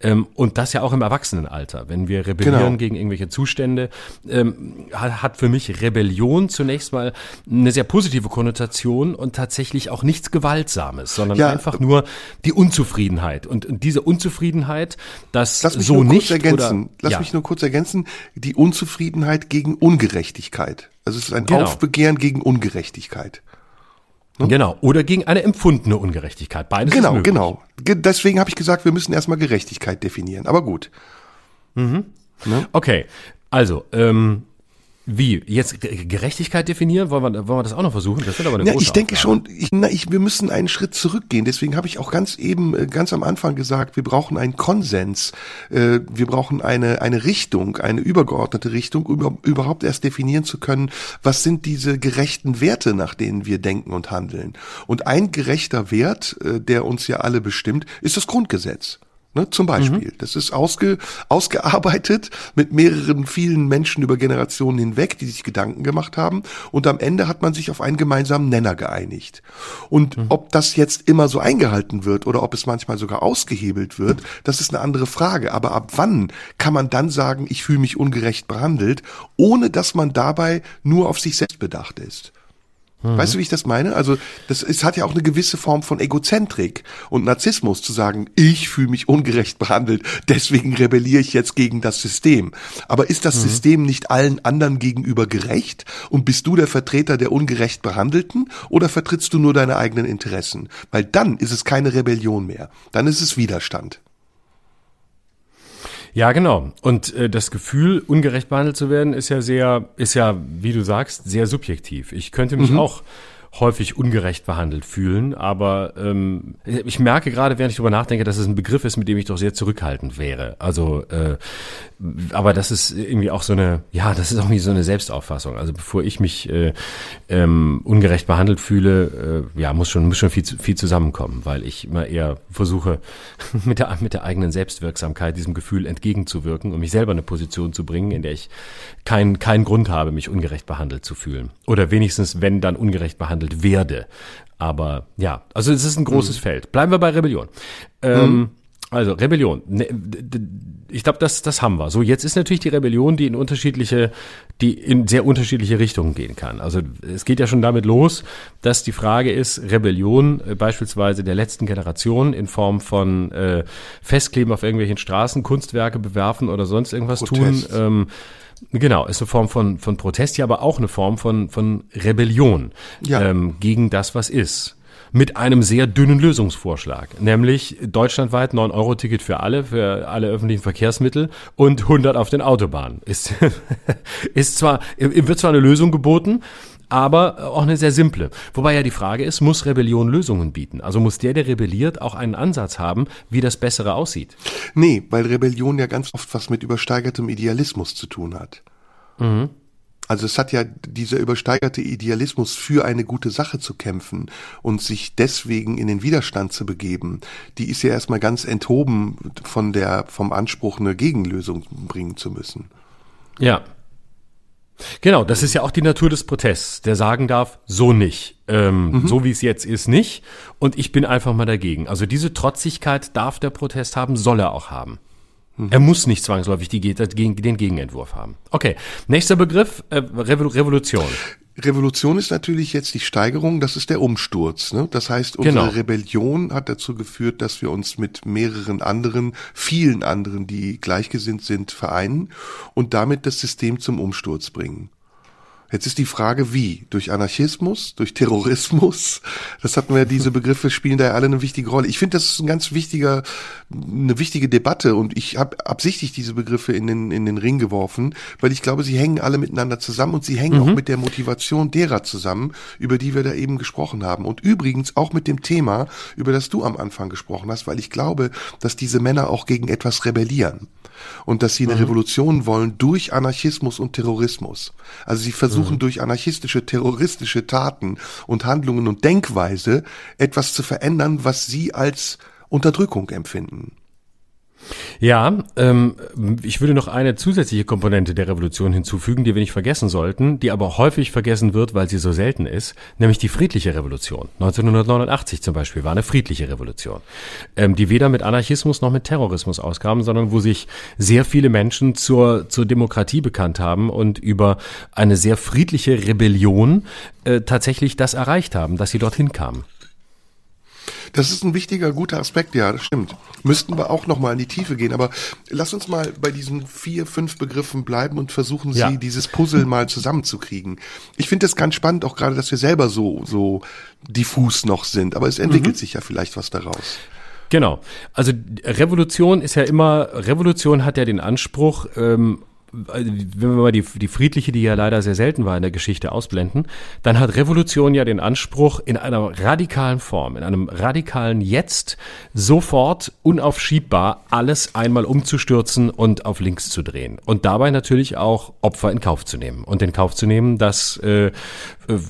Ähm, und das ja auch im Erwachsenenalter. Wenn wir rebellieren Genau. gegen irgendwelche Zustände, ähm, hat, hat für mich Rebellion zunächst mal eine sehr positive Konnotation und tatsächlich auch nichts Gewaltsames, sondern Ja. einfach nur die Unzufriedenheit. Und, und diese Unzufriedenheit, dass Lass mich so nur kurz nicht ergänzen. oder Lass ja. mich nur kurz ergänzen. Die Unzufriedenheit gegen Ungerechtigkeit. Also es ist ein Genau. Aufbegehren gegen Ungerechtigkeit. Genau. Oder gegen eine empfundene Ungerechtigkeit. Beides ist Genau, möglich. genau. Ge- Deswegen habe ich gesagt, wir müssen erstmal Gerechtigkeit definieren. Aber gut. Okay, also, ähm, wie? Jetzt Ge- Gerechtigkeit definieren? Wollen wir, wollen wir das auch noch versuchen? Das wird aber eine Ja, große ich denke Aufgabe. schon, ich, na, ich, wir müssen einen Schritt zurückgehen. Deswegen habe ich auch ganz eben, äh, ganz am Anfang gesagt, wir brauchen einen Konsens. Äh, Wir brauchen eine, eine Richtung, eine übergeordnete Richtung, um über, überhaupt erst definieren zu können, was sind diese gerechten Werte, nach denen wir denken und handeln. Und ein gerechter Wert, äh, der uns ja alle bestimmt, ist das Grundgesetz. Ne, zum Beispiel. Das ist ausge, ausgearbeitet mit mehreren vielen Menschen über Generationen hinweg, die sich Gedanken gemacht haben. Und am Ende hat man sich auf einen gemeinsamen Nenner geeinigt. Und ob das jetzt immer so eingehalten wird oder ob es manchmal sogar ausgehebelt wird, das ist eine andere Frage. Aber ab wann kann man dann sagen, ich fühle mich ungerecht behandelt, ohne dass man dabei nur auf sich selbst bedacht ist? Weißt du, wie ich das meine? Also, das es hat ja auch eine gewisse Form von Egozentrik und Narzissmus zu sagen, ich fühle mich ungerecht behandelt, deswegen rebelliere ich jetzt gegen das System. Aber ist das System nicht allen anderen gegenüber gerecht? Und bist du der Vertreter der ungerecht Behandelten oder vertrittst du nur deine eigenen Interessen? Weil dann ist es keine Rebellion mehr. Dann ist es Widerstand. Ja, genau. Und äh, das Gefühl, ungerecht behandelt zu werden, ist ja sehr, ist ja, wie du sagst, sehr subjektiv. Ich könnte mich auch häufig ungerecht behandelt fühlen, aber ähm, ich merke gerade, während ich darüber nachdenke, dass es ein Begriff ist, mit dem ich doch sehr zurückhaltend wäre. Also, äh, aber das ist irgendwie auch so eine, ja, das ist auch nicht so eine Selbstauffassung. Also bevor ich mich äh, ähm, ungerecht behandelt fühle, äh, ja, muss schon, muss schon viel, viel zusammenkommen, weil ich immer eher versuche, mit der, mit der eigenen Selbstwirksamkeit diesem Gefühl entgegenzuwirken und mich selber in eine Position zu bringen, in der ich keinen keinen Grund habe, mich ungerecht behandelt zu fühlen. Oder wenigstens, wenn dann ungerecht behandelt werde. Aber ja, also es ist ein großes Feld. Bleiben wir bei Rebellion. Ähm, Also Rebellion. Ne, Ich glaube, das, das haben wir. So, jetzt ist natürlich die Rebellion, die in unterschiedliche, die in sehr unterschiedliche Richtungen gehen kann. Also es geht ja schon damit los, dass die Frage ist, Rebellion äh, beispielsweise der letzten Generation in Form von äh, Festkleben auf irgendwelchen Straßen, Kunstwerke bewerfen oder sonst irgendwas Protest. tun. Ähm, Genau, ist eine Form von, von Protest, ja, aber auch eine Form von, von Rebellion Ja. ähm, gegen das, was ist. Mit einem sehr dünnen Lösungsvorschlag, nämlich deutschlandweit 9-Euro-Ticket für alle, für alle öffentlichen Verkehrsmittel und 100 auf den Autobahnen. Ist, ist zwar, wird zwar eine Lösung geboten, aber auch eine sehr simple. Wobei ja die Frage ist, muss Rebellion Lösungen bieten? Also muss der, der rebelliert, auch einen Ansatz haben, wie das Bessere aussieht? Nee, weil Rebellion ja ganz oft was mit übersteigertem Idealismus zu tun hat. Also es hat ja dieser übersteigerte Idealismus für eine gute Sache zu kämpfen und sich deswegen in den Widerstand zu begeben, die ist ja erstmal ganz enthoben von der, vom Anspruch, eine Gegenlösung bringen zu müssen. Ja. Genau, das ist ja auch die Natur des Protests, der sagen darf, so nicht. Ähm, So wie es jetzt ist, nicht. Und ich bin einfach mal dagegen. Also diese Trotzigkeit darf der Protest haben, soll er auch haben. Er muss nicht zwangsläufig die, den Gegenentwurf haben. Okay, nächster Begriff, äh, Revol Revolution. Revolution ist natürlich jetzt die Steigerung, das ist der Umsturz. Ne? Das heißt, unsere Genau. Rebellion hat dazu geführt, dass wir uns mit mehreren anderen, vielen anderen, die gleichgesinnt sind, vereinen und damit das System zum Umsturz bringen. Jetzt ist die Frage, wie? Durch Anarchismus, durch Terrorismus? Das hatten wir, diese Begriffe spielen da ja alle eine wichtige Rolle. Ich finde, das ist ein ganz wichtiger, eine wichtige Debatte und ich habe absichtlich diese Begriffe in den, in den Ring geworfen, weil ich glaube, sie hängen alle miteinander zusammen und sie hängen mhm. auch mit der Motivation derer zusammen, über die wir da eben gesprochen haben. Und übrigens auch mit dem Thema, über das du am Anfang gesprochen hast, weil ich glaube, dass diese Männer auch gegen etwas rebellieren und dass sie eine mhm. Revolution wollen durch Anarchismus und Terrorismus. Also sie versuchen mhm. durch anarchistische, terroristische Taten und Handlungen und Denkweise etwas zu verändern, was sie als Unterdrückung empfinden. Ja, ähm, ich würde noch eine zusätzliche Komponente der Revolution hinzufügen, die wir nicht vergessen sollten, die aber häufig vergessen wird, weil sie so selten ist, nämlich die friedliche Revolution. 1989 zum Beispiel war eine friedliche Revolution, ähm, die weder mit Anarchismus noch mit Terrorismus auskam, sondern wo sich sehr viele Menschen zur, zur Demokratie bekannt haben und über eine sehr friedliche Rebellion äh, tatsächlich das erreicht haben, dass sie dorthin kamen. Das ist ein wichtiger, guter Aspekt, ja, das stimmt. Müssten wir auch nochmal in die Tiefe gehen, aber lass uns mal bei diesen vier, fünf Begriffen bleiben und versuchen, sie ja. dieses Puzzle mal zusammenzukriegen. Ich finde das ganz spannend, auch gerade, dass wir selber so, so diffus noch sind, aber es entwickelt mhm. sich ja vielleicht was daraus. Genau. Also Revolution ist ja immer, Revolution hat ja den Anspruch, ähm, wenn wir mal die, die friedliche, die ja leider sehr selten war in der Geschichte, ausblenden, dann hat Revolution ja den Anspruch, in einer radikalen Form, in einem radikalen Jetzt sofort unaufschiebbar alles einmal umzustürzen und auf links zu drehen. Und dabei natürlich auch Opfer in Kauf zu nehmen. Und in Kauf zu nehmen, dass äh,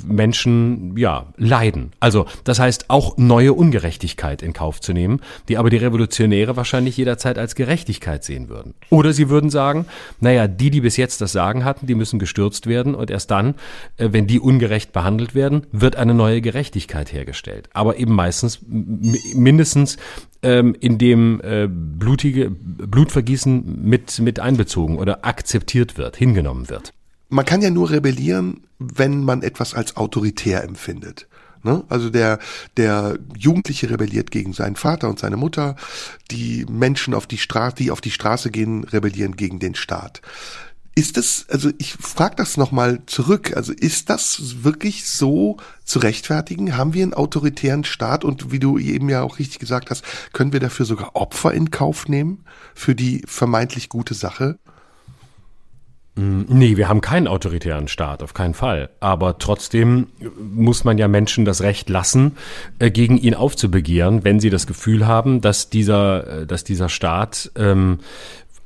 Menschen ja leiden. Also das heißt auch neue Ungerechtigkeit in Kauf zu nehmen, die aber die Revolutionäre wahrscheinlich jederzeit als Gerechtigkeit sehen würden. Oder sie würden sagen, naja, die, die bis jetzt das Sagen hatten, die müssen gestürzt werden und erst dann, äh, wenn die ungerecht behandelt werden, wird eine neue Gerechtigkeit hergestellt. Aber eben meistens mindestens ähm, in dem äh, blutige Blutvergießen mit mit einbezogen oder akzeptiert wird, hingenommen wird man kann ja nur rebellieren, wenn man etwas als autoritär empfindet. Ne? Also der, der Jugendliche rebelliert gegen seinen Vater und seine Mutter. Die Menschen auf die Straße, die auf die Straße gehen, rebellieren gegen den Staat. Ist das, also ich frage das nochmal zurück, also ist das wirklich so zu rechtfertigen? Haben wir einen autoritären Staat und wie du eben ja auch richtig gesagt hast, können wir dafür sogar Opfer in Kauf nehmen für die vermeintlich gute Sache? Mm, nee, wir haben keinen autoritären Staat, auf keinen Fall. Aber trotzdem muss man ja Menschen das Recht lassen, äh, gegen ihn aufzubegehren, wenn sie das Gefühl haben, dass dieser, äh, dass dieser Staat ähm,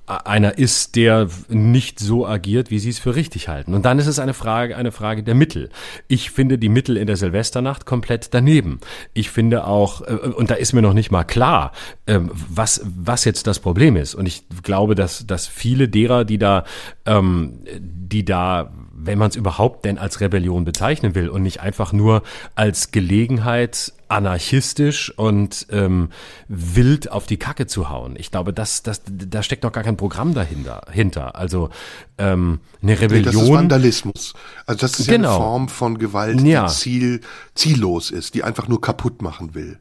einer ist, der nicht so agiert, wie sie es für richtig halten. Und dann ist es eine Frage, eine Frage der Mittel. Ich finde die Mittel in der Silvesternacht komplett daneben. Ich finde auch, äh, und da ist mir noch nicht mal klar, ähm, was, was jetzt das Problem ist. Und ich glaube, dass, dass viele derer, die da, ähm, die da wenn man es überhaupt denn als Rebellion bezeichnen will und nicht einfach nur als Gelegenheit, anarchistisch und ähm, wild auf die Kacke zu hauen. Ich glaube, das, das, da steckt noch gar kein Programm dahinter. Hinter. Also ähm, eine Rebellion. Nee, das ist Vandalismus. Also das ist genau. ja eine genau. Form von Gewalt, die ja. ziel, ziellos ist, die einfach nur kaputt machen will.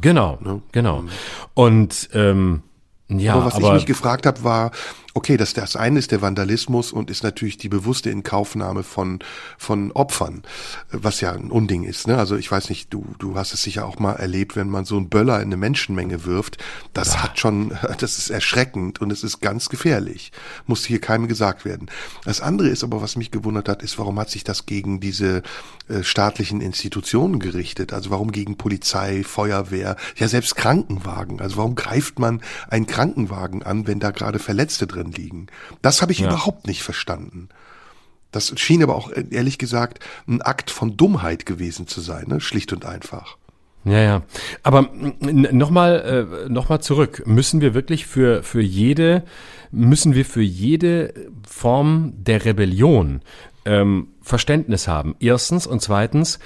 Genau, ne? genau. Mhm. Und ähm, ja, aber was aber, ich mich gefragt habe, war, okay, das, das eine ist der Vandalismus und ist natürlich die bewusste Inkaufnahme von, von Opfern, was ja ein Unding ist. Ne? Also ich weiß nicht, du, du hast es sicher auch mal erlebt, wenn man so einen Böller in eine Menschenmenge wirft. Das ja. hat schon, das ist erschreckend und es ist ganz gefährlich. Muss hier keinem gesagt werden. Das andere ist aber, was mich gewundert hat, ist, warum hat sich das gegen diese äh, staatlichen Institutionen gerichtet? Also warum gegen Polizei, Feuerwehr, ja selbst Krankenwagen? Also warum greift man einen Krankenwagen an, wenn da gerade Verletzte drin drin liegen. Das habe ich ja. überhaupt nicht verstanden. Das schien aber auch ehrlich gesagt ein Akt von Dummheit gewesen zu sein, ne? schlicht und einfach. Ja, ja. Aber nochmal äh, noch mal zurück. Müssen wir wirklich für, für jede, müssen wir für jede Form der Rebellion ähm, Verständnis haben? Erstens und zweitens,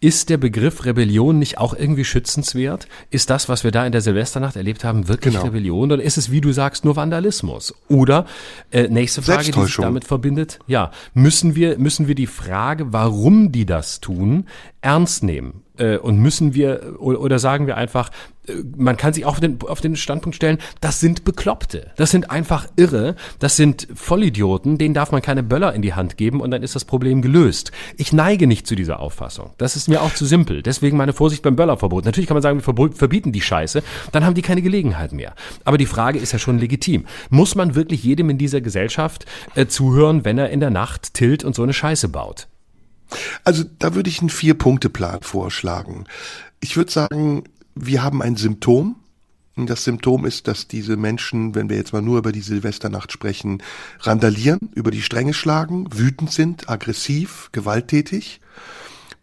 ist der Begriff Rebellion nicht auch irgendwie schützenswert? Ist das, was wir da in der Silvesternacht erlebt haben, wirklich genau. Rebellion? Oder ist es, wie du sagst, nur Vandalismus? Oder äh, nächste Frage, die sich damit verbindet, ja, müssen wir, müssen wir die Frage, warum die das tun, ernst nehmen? Äh, und müssen wir, oder sagen wir einfach, äh, man kann sich auch auf den, auf den Standpunkt stellen, das sind Bekloppte. Das sind einfach Irre. Das sind Vollidioten. Denen darf man keine Böller in die Hand geben und dann ist das Problem gelöst. Ich neige nicht zu dieser Auffassung. Das ist mir auch zu simpel. Deswegen meine Vorsicht beim Böllerverbot. Natürlich kann man sagen, wir verbieten die Scheiße. Dann haben die keine Gelegenheit mehr. Aber die Frage ist ja schon legitim. Muss man wirklich jedem in dieser Gesellschaft äh, zuhören, wenn er in der Nacht tilt und so eine Scheiße baut? Also da würde ich einen Vier-Punkte-Plan vorschlagen. Ich würde sagen, wir haben ein Symptom. Das Symptom ist, dass diese Menschen, wenn wir jetzt mal nur über die Silvesternacht sprechen, randalieren, über die Stränge schlagen, wütend sind, aggressiv, gewalttätig.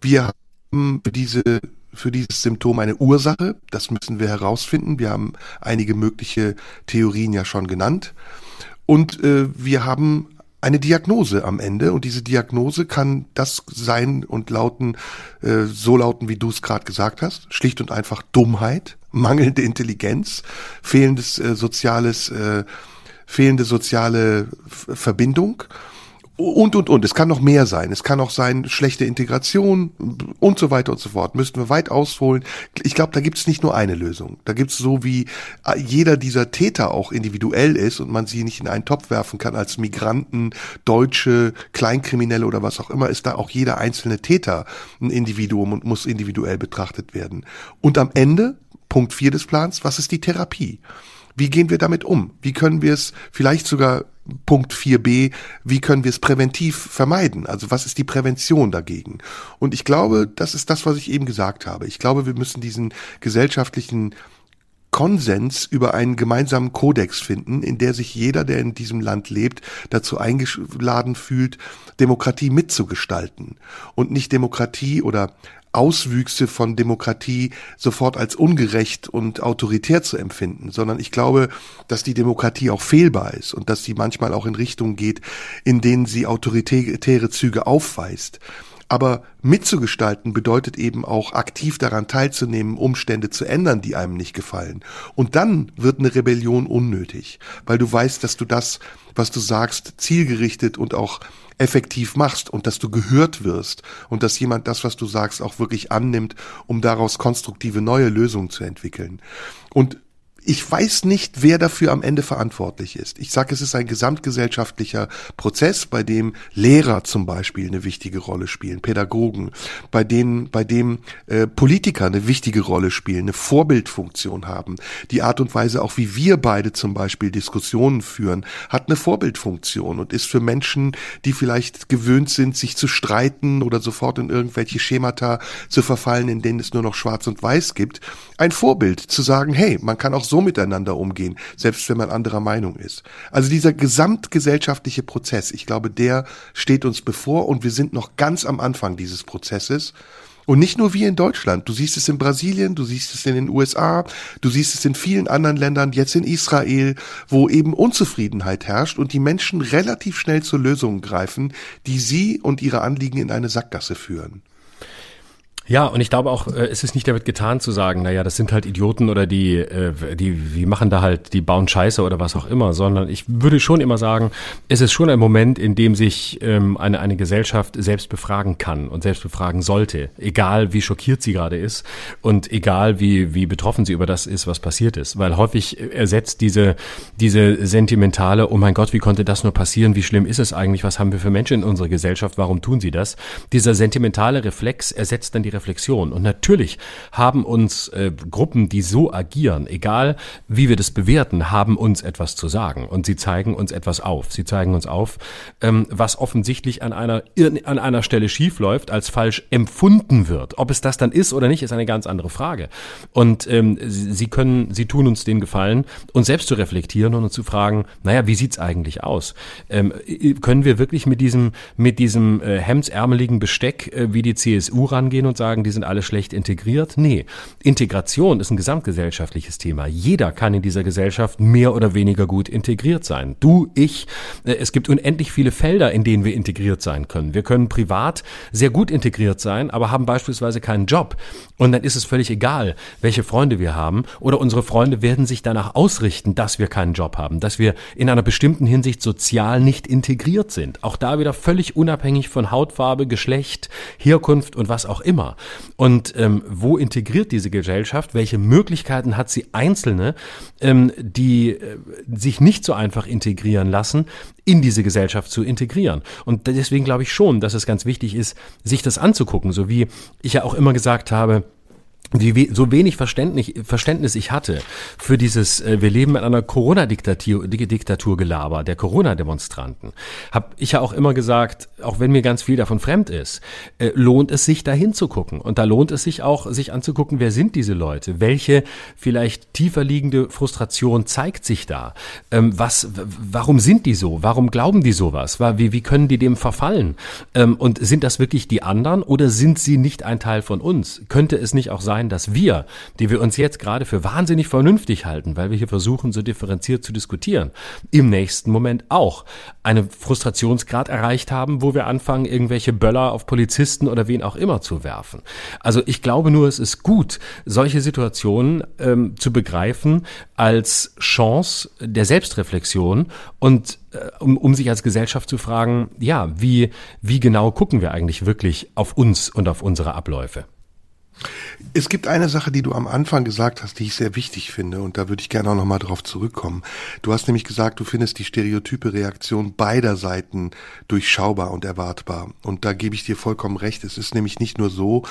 Wir haben für diese für dieses Symptom eine Ursache. Das müssen wir herausfinden. Wir haben einige mögliche Theorien ja schon genannt. Und äh, wir haben eine Diagnose am Ende. Und diese Diagnose kann das sein und lauten, äh, so lauten, wie du es gerade gesagt hast, schlicht und einfach Dummheit, mangelnde Intelligenz, fehlendes äh, soziales, äh, fehlende soziale Verbindung und, und, und. Es kann noch mehr sein. Es kann auch sein, schlechte Integration und so weiter und so fort. Müssten wir weit ausholen. Ich glaube, da gibt es nicht nur eine Lösung. Da gibt es so, wie äh, jeder dieser Täter auch individuell ist und man sie nicht in einen Topf werfen kann als Migranten, Deutsche, Kleinkriminelle oder was auch immer, ist da auch jeder einzelne Täter ein Individuum und muss individuell betrachtet werden. Und am Ende, Punkt vier des Plans, was ist die Therapie? Wie gehen wir damit um? Wie können wir es vielleicht sogar Punkt 4b, wie können wir es präventiv vermeiden? Also was ist die Prävention dagegen? Und ich glaube, das ist das, was ich eben gesagt habe. Ich glaube, wir müssen diesen gesellschaftlichen Konsens über einen gemeinsamen Kodex finden, in der sich jeder, der in diesem Land lebt, dazu eingeladen fühlt, Demokratie mitzugestalten und nicht Demokratie oder Auswüchse von Demokratie sofort als ungerecht und autoritär zu empfinden, sondern ich glaube, dass die Demokratie auch fehlbar ist und dass sie manchmal auch in Richtungen geht, in denen sie autoritäre Züge aufweist. Aber mitzugestalten bedeutet eben auch aktiv daran teilzunehmen, Umstände zu ändern, die einem nicht gefallen. Und dann wird eine Rebellion unnötig, weil du weißt, dass du das, was du sagst, zielgerichtet und auch effektiv machst und dass du gehört wirst und dass jemand das, was du sagst, auch wirklich annimmt, um daraus konstruktive neue Lösungen zu entwickeln. Und ich weiß nicht, wer dafür am Ende verantwortlich ist. Ich sage, es ist ein gesamtgesellschaftlicher Prozess, bei dem Lehrer zum Beispiel eine wichtige Rolle spielen, Pädagogen, bei denen, bei dem äh, Politiker eine wichtige Rolle spielen, eine Vorbildfunktion haben. Die Art und Weise, auch wie wir beide zum Beispiel Diskussionen führen, hat eine Vorbildfunktion und ist für Menschen, die vielleicht gewöhnt sind, sich zu streiten oder sofort in irgendwelche Schemata zu verfallen, in denen es nur noch Schwarz und Weiß gibt, ein Vorbild zu sagen, hey, man kann auch so miteinander umgehen, selbst wenn man anderer Meinung ist. Also dieser gesamtgesellschaftliche Prozess, ich glaube, der steht uns bevor und wir sind noch ganz am Anfang dieses Prozesses. Und nicht nur wir in Deutschland. Du siehst es in Brasilien, du siehst es in den USA, du siehst es in vielen anderen Ländern, jetzt in Israel, wo eben Unzufriedenheit herrscht und die Menschen relativ schnell zu Lösungen greifen, die sie und ihre Anliegen in eine Sackgasse führen. Ja, und ich glaube auch, äh, es ist nicht damit getan zu sagen, naja, das sind halt Idioten oder die, äh, die, die machen da halt, die bauen Scheiße oder was auch immer, sondern ich würde schon immer sagen, es ist schon ein Moment, in dem sich ähm, eine, eine Gesellschaft selbst befragen kann und selbst befragen sollte, egal wie schockiert sie gerade ist und egal wie, wie betroffen sie über das ist, was passiert ist. Weil häufig ersetzt diese, diese sentimentale, oh mein Gott, wie konnte das nur passieren, wie schlimm ist es eigentlich, was haben wir für Menschen in unserer Gesellschaft, warum tun sie das? Dieser sentimentale Reflex ersetzt dann die Reflexion. Und natürlich haben uns äh, Gruppen, die so agieren, egal wie wir das bewerten, haben uns etwas zu sagen. Und sie zeigen uns etwas auf. Sie zeigen uns auf, ähm, was offensichtlich an einer, an einer Stelle schiefläuft, als falsch empfunden wird. Ob es das dann ist oder nicht, ist eine ganz andere Frage. Und ähm, sie können, sie tun uns den Gefallen, uns selbst zu reflektieren und uns zu fragen, naja, wie sieht's eigentlich aus? Ähm, können wir wirklich mit diesem, mit diesem äh, hemdsärmeligen Besteck äh, wie die CSU rangehen und sagen, die sind alle schlecht integriert. Nee, Integration ist ein gesamtgesellschaftliches Thema. Jeder kann in dieser Gesellschaft mehr oder weniger gut integriert sein. Du, ich, äh, es gibt unendlich viele Felder, in denen wir integriert sein können. Wir können privat sehr gut integriert sein, aber haben beispielsweise keinen Job. Und dann ist es völlig egal, welche Freunde wir haben oder unsere Freunde werden sich danach ausrichten, dass wir keinen Job haben, dass wir in einer bestimmten Hinsicht sozial nicht integriert sind. Auch da wieder völlig unabhängig von Hautfarbe, Geschlecht, Herkunft und was auch immer. Und ähm, wo integriert diese Gesellschaft? Welche Möglichkeiten hat sie Einzelne, ähm, die äh, sich nicht so einfach integrieren lassen, in diese Gesellschaft zu integrieren? Und deswegen glaube ich schon, dass es ganz wichtig ist, sich das anzugucken, so wie ich ja auch immer gesagt habe, wie so wenig Verständnis ich hatte für dieses, äh, wir leben in einer Corona-Diktatur Diktatur Gelaber der Corona-Demonstranten, habe ich ja auch immer gesagt, auch wenn mir ganz viel davon fremd ist, äh, lohnt es sich da hinzugucken. Und da lohnt es sich auch, sich anzugucken, wer sind diese Leute? Welche vielleicht tiefer liegende Frustration zeigt sich da? Ähm, was, warum sind die so? Warum glauben die sowas? Wie, wie können die dem verfallen? Ähm, und sind das wirklich die anderen oder sind sie nicht ein Teil von uns? Könnte es nicht auch sein, sein, dass wir, die wir uns jetzt gerade für wahnsinnig vernünftig halten, weil wir hier versuchen, so differenziert zu diskutieren, im nächsten Moment auch einen Frustrationsgrad erreicht haben, wo wir anfangen, irgendwelche Böller auf Polizisten oder wen auch immer zu werfen. Also ich glaube nur, es ist gut, solche Situationen ähm, zu begreifen als Chance der Selbstreflexion und äh, um, um sich als Gesellschaft zu fragen, ja, wie, wie genau gucken wir eigentlich wirklich auf uns und auf unsere Abläufe? Es gibt eine Sache, die du am Anfang gesagt hast, die ich sehr wichtig finde, und da würde ich gerne auch nochmal drauf zurückkommen. Du hast nämlich gesagt, du findest die stereotype Reaktion beider Seiten durchschaubar und erwartbar. Und da gebe ich dir vollkommen recht. Es ist nämlich nicht nur so,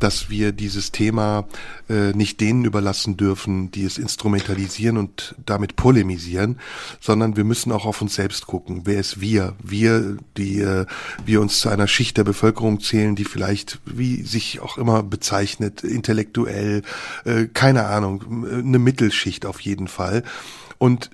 dass wir dieses Thema äh, nicht denen überlassen dürfen, die es instrumentalisieren und damit polemisieren, sondern wir müssen auch auf uns selbst gucken. Wer ist wir? Wir, die äh, wir uns zu einer Schicht der Bevölkerung zählen, die vielleicht, wie sich auch immer bezeichnet, intellektuell, äh, keine Ahnung, eine Mittelschicht auf jeden Fall. Und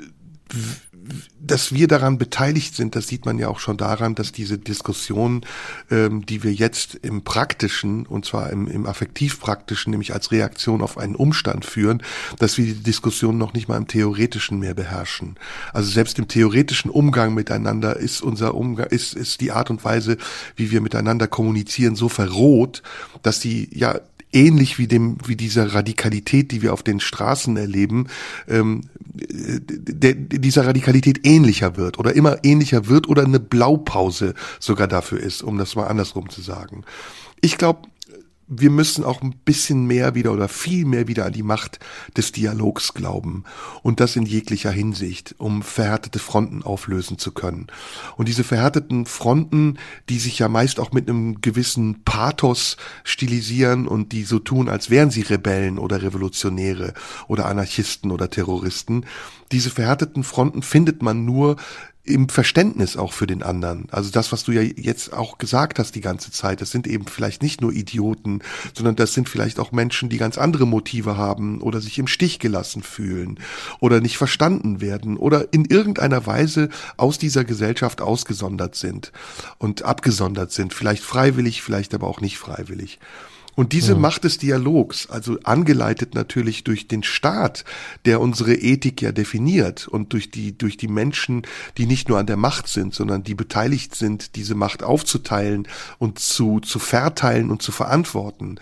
dass wir daran beteiligt sind, das sieht man ja auch schon daran, dass diese Diskussion, ähm, die wir jetzt im Praktischen, und zwar im, im Affektivpraktischen, nämlich als Reaktion auf einen Umstand führen, dass wir die Diskussion noch nicht mal im Theoretischen mehr beherrschen. Also selbst im theoretischen Umgang miteinander ist unser Umgang, ist, ist die Art und Weise, wie wir miteinander kommunizieren, so verroht, dass die ja ähnlich wie dem wie dieser Radikalität, die wir auf den Straßen erleben, ähm, der, dieser Radikalität ähnlicher wird oder immer ähnlicher wird oder eine Blaupause sogar dafür ist, um das mal andersrum zu sagen. Ich glaube, wir müssen auch ein bisschen mehr wieder oder viel mehr wieder an die Macht des Dialogs glauben und das in jeglicher Hinsicht, um verhärtete Fronten auflösen zu können. Und diese verhärteten Fronten, die sich ja meist auch mit einem gewissen Pathos stilisieren und die so tun, als wären sie Rebellen oder Revolutionäre oder Anarchisten oder Terroristen, diese verhärteten Fronten findet man nur im Verständnis auch für den anderen. Also das, was du ja jetzt auch gesagt hast die ganze Zeit, das sind eben vielleicht nicht nur Idioten, sondern das sind vielleicht auch Menschen, die ganz andere Motive haben oder sich im Stich gelassen fühlen oder nicht verstanden werden oder in irgendeiner Weise aus dieser Gesellschaft ausgesondert sind und abgesondert sind, vielleicht freiwillig, vielleicht aber auch nicht freiwillig. Und diese mhm. Macht des Dialogs, also angeleitet natürlich durch den Staat, der unsere Ethik ja definiert und durch die, durch die Menschen, die nicht nur an der Macht sind, sondern die beteiligt sind, diese Macht aufzuteilen und zu, zu verteilen und zu verantworten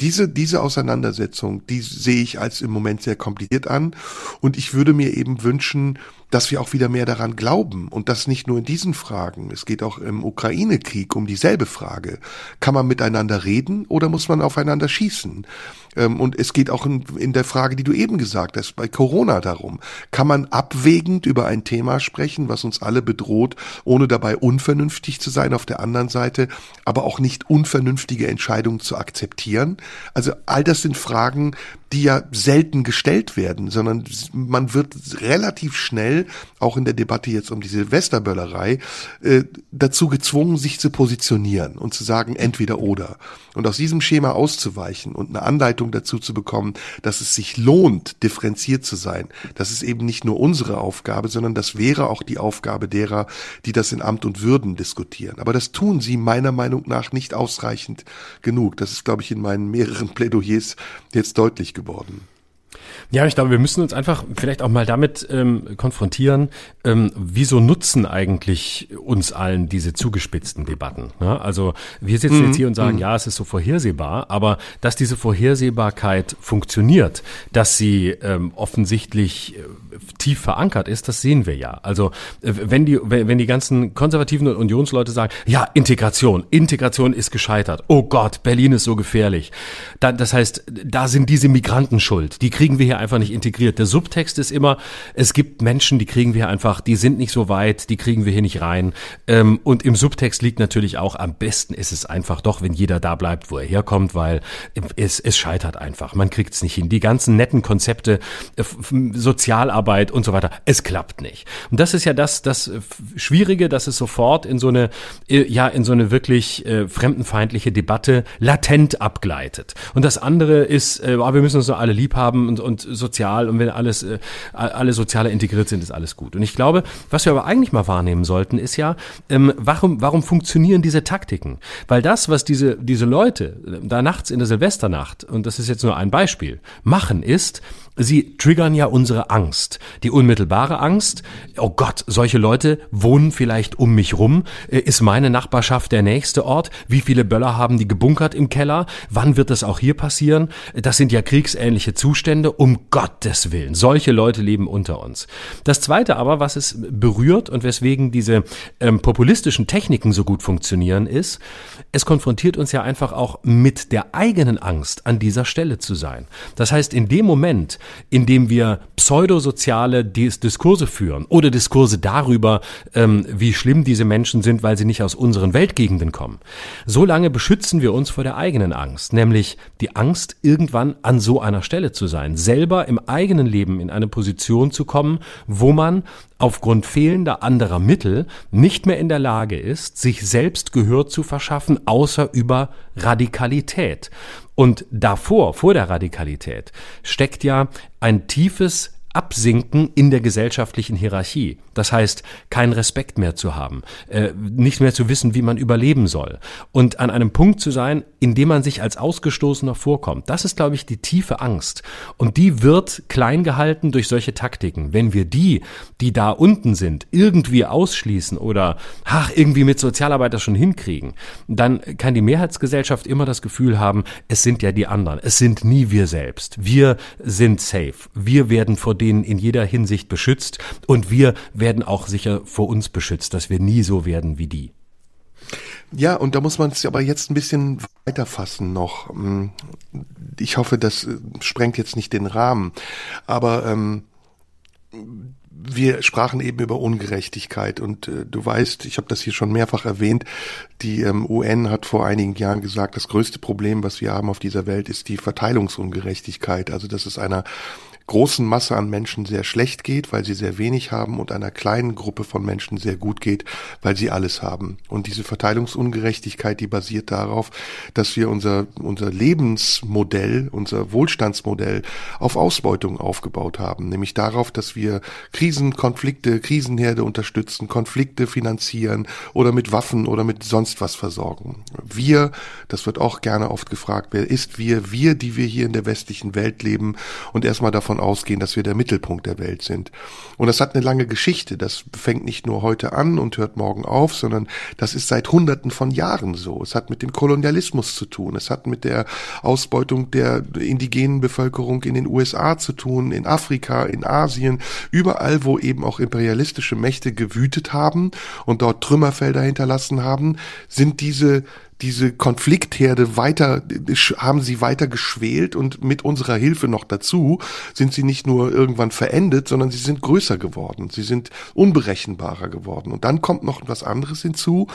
diese, diese Auseinandersetzung, die sehe ich als im Moment sehr kompliziert an. Und ich würde mir eben wünschen, dass wir auch wieder mehr daran glauben und das nicht nur in diesen Fragen. Es geht auch im Ukraine-Krieg um dieselbe Frage. Kann man miteinander reden oder muss man aufeinander schießen? Ähm, und es geht auch in, in der Frage, die du eben gesagt hast, bei Corona darum. Kann man abwägend über ein Thema sprechen, was uns alle bedroht, ohne dabei unvernünftig zu sein auf der anderen Seite, aber auch nicht unvernünftige Entscheidungen zu akzeptieren? Also all das sind Fragen, die ja selten gestellt werden, sondern man wird relativ schnell, auch in der Debatte jetzt um die Silvesterböllerei, äh, dazu gezwungen, sich zu positionieren und zu sagen, entweder oder. Und aus diesem Schema auszuweichen und eine Anleitung dazu zu bekommen, dass es sich lohnt, differenziert zu sein, das ist eben nicht nur unsere Aufgabe, sondern das wäre auch die Aufgabe derer, die das in Amt und Würden diskutieren. Aber das tun sie meiner Meinung nach nicht ausreichend genug. Das ist, glaube ich, in meinen mehreren Plädoyers jetzt deutlich geworden. Ja, ich glaube, wir müssen uns einfach vielleicht auch mal damit ähm, konfrontieren, ähm, wieso nutzen eigentlich uns allen diese zugespitzten Debatten? Ne? Also wir sitzen mhm. jetzt hier und sagen, mhm. ja, es ist so vorhersehbar, aber dass diese Vorhersehbarkeit funktioniert, dass sie ähm, offensichtlich äh, tief verankert ist, das sehen wir ja. Also äh, wenn die, wenn die ganzen konservativen und Unionsleute sagen, ja, Integration, Integration ist gescheitert, oh Gott, Berlin ist so gefährlich, dann, das heißt, da sind diese Migranten schuld, die kriegen wir hier einfach nicht integriert. Der Subtext ist immer, es gibt Menschen, die kriegen wir einfach, die sind nicht so weit, die kriegen wir hier nicht rein. Ähm, und im Subtext liegt natürlich auch, am besten ist es einfach doch, wenn jeder da bleibt, wo er herkommt, weil es, es scheitert einfach. Man kriegt es nicht hin. Die ganzen netten Konzepte, äh, Sozialarbeit und so weiter, es klappt nicht. Und das ist ja das, das Schwierige, dass es sofort in so eine, äh, ja, in so eine wirklich äh, fremdenfeindliche Debatte latent abgleitet. Und das andere ist, äh, wir müssen uns so alle lieb haben und, und sozial und wenn alles, äh, alle Soziale integriert sind, ist alles gut. Und ich glaube, was wir aber eigentlich mal wahrnehmen sollten, ist ja, ähm, warum, warum funktionieren diese Taktiken? Weil das, was diese, diese Leute da nachts in der Silvesternacht, und das ist jetzt nur ein Beispiel, machen, ist, Sie triggern ja unsere Angst. Die unmittelbare Angst, oh Gott, solche Leute wohnen vielleicht um mich rum. Äh, ist meine Nachbarschaft der nächste Ort? Wie viele Böller haben die gebunkert im Keller? Wann wird das auch hier passieren? Das sind ja kriegsähnliche Zustände. Um Gottes Willen. Solche Leute leben unter uns. Das zweite aber, was es berührt und weswegen diese ähm, populistischen Techniken so gut funktionieren, ist, es konfrontiert uns ja einfach auch mit der eigenen Angst, an dieser Stelle zu sein. Das heißt, in dem Moment, indem wir pseudosoziale Diskurse führen oder Diskurse darüber, ähm, wie schlimm diese Menschen sind, weil sie nicht aus unseren Weltgegenden kommen. Solange beschützen wir uns vor der eigenen Angst, nämlich die Angst, irgendwann an so einer Stelle zu sein, selber im eigenen Leben in eine Position zu kommen, wo man aufgrund fehlender anderer Mittel nicht mehr in der Lage ist, sich selbst Gehör zu verschaffen, außer über Radikalität. Und davor, vor der Radikalität, steckt ja ein tiefes Absinken in der gesellschaftlichen Hierarchie. Das heißt, keinen Respekt mehr zu haben, äh, nicht mehr zu wissen, wie man überleben soll und an einem Punkt zu sein, in dem man sich als Ausgestoßener vorkommt. Das ist, glaube ich, die tiefe Angst. Und die wird klein gehalten durch solche Taktiken. Wenn wir die, die da unten sind, irgendwie ausschließen oder ach, irgendwie mit Sozialarbeiter schon hinkriegen, dann kann die Mehrheitsgesellschaft immer das Gefühl haben, es sind ja die anderen. Es sind nie wir selbst. Wir sind safe. Wir werden vor denen in jeder Hinsicht beschützt und wir werden auch sicher vor uns beschützt, dass wir nie so werden wie die. Ja, und da muss man es aber jetzt ein bisschen weiter fassen noch. Hm, ich hoffe, das äh, sprengt jetzt nicht den Rahmen. Aber ähm, wir sprachen eben über Ungerechtigkeit und äh, du weißt, ich habe das hier schon mehrfach erwähnt, die ähm, UN hat vor einigen Jahren gesagt, das größte Problem, was wir haben auf dieser Welt, ist die Verteilungsungerechtigkeit. Also dass es einer großen Masse an Menschen sehr schlecht geht, weil sie sehr wenig haben und einer kleinen Gruppe von Menschen sehr gut geht, weil sie alles haben. Und diese Verteilungsungerechtigkeit, die basiert darauf, dass wir unser, unser Lebensmodell, unser Wohlstandsmodell auf Ausbeutung aufgebaut haben, nämlich darauf, dass wir Krisen, Konflikte, Krisenherde unterstützen, Konflikte finanzieren oder mit Waffen oder mit sonst was versorgen. Wir, das wird auch gerne oft gefragt, wer ist wir? Wir, die wir hier in der westlichen Welt leben und erstmal davon davon ausgehen, dass wir der Mittelpunkt der Welt sind. Und das hat eine lange Geschichte. Das fängt nicht nur heute an und hört morgen auf, sondern das ist seit Hunderten von Jahren so. Es hat mit dem Kolonialismus zu tun. Es hat mit der Ausbeutung der indigenen Bevölkerung in den USA zu tun, in Afrika, in Asien, überall, wo eben auch imperialistische Mächte gewütet haben und dort Trümmerfelder hinterlassen haben, sind diese diese Konfliktherde weiter, haben sie weiter geschwelt und mit unserer Hilfe noch dazu sind sie nicht nur irgendwann verendet, sondern sie sind größer geworden. Sie sind unberechenbarer geworden. Und dann kommt noch was anderes hinzu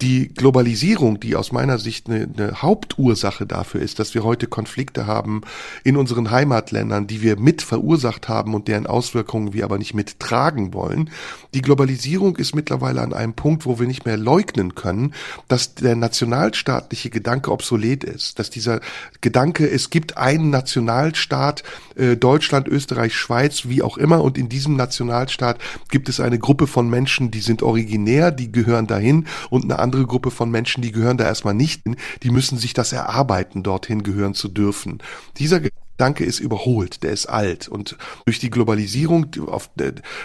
die Globalisierung, die aus meiner Sicht eine, eine, Hauptursache dafür ist, dass wir heute Konflikte haben in unseren Heimatländern, die wir mit verursacht haben und deren Auswirkungen wir aber nicht mittragen wollen. Die Globalisierung ist mittlerweile an einem Punkt, wo wir nicht mehr leugnen können, dass der nationalstaatliche Gedanke obsolet ist, dass dieser Gedanke, es gibt einen Nationalstaat, äh, Deutschland, Österreich, Schweiz, wie auch immer, und in diesem Nationalstaat gibt es eine Gruppe von Menschen, die sind originär, die gehören dahin und eine andere Gruppe von Menschen, die gehören da erstmal nicht hin, die müssen sich das erarbeiten, dorthin gehören zu dürfen. Dieser Gedanke ist überholt, der ist alt. Und durch die Globalisierung,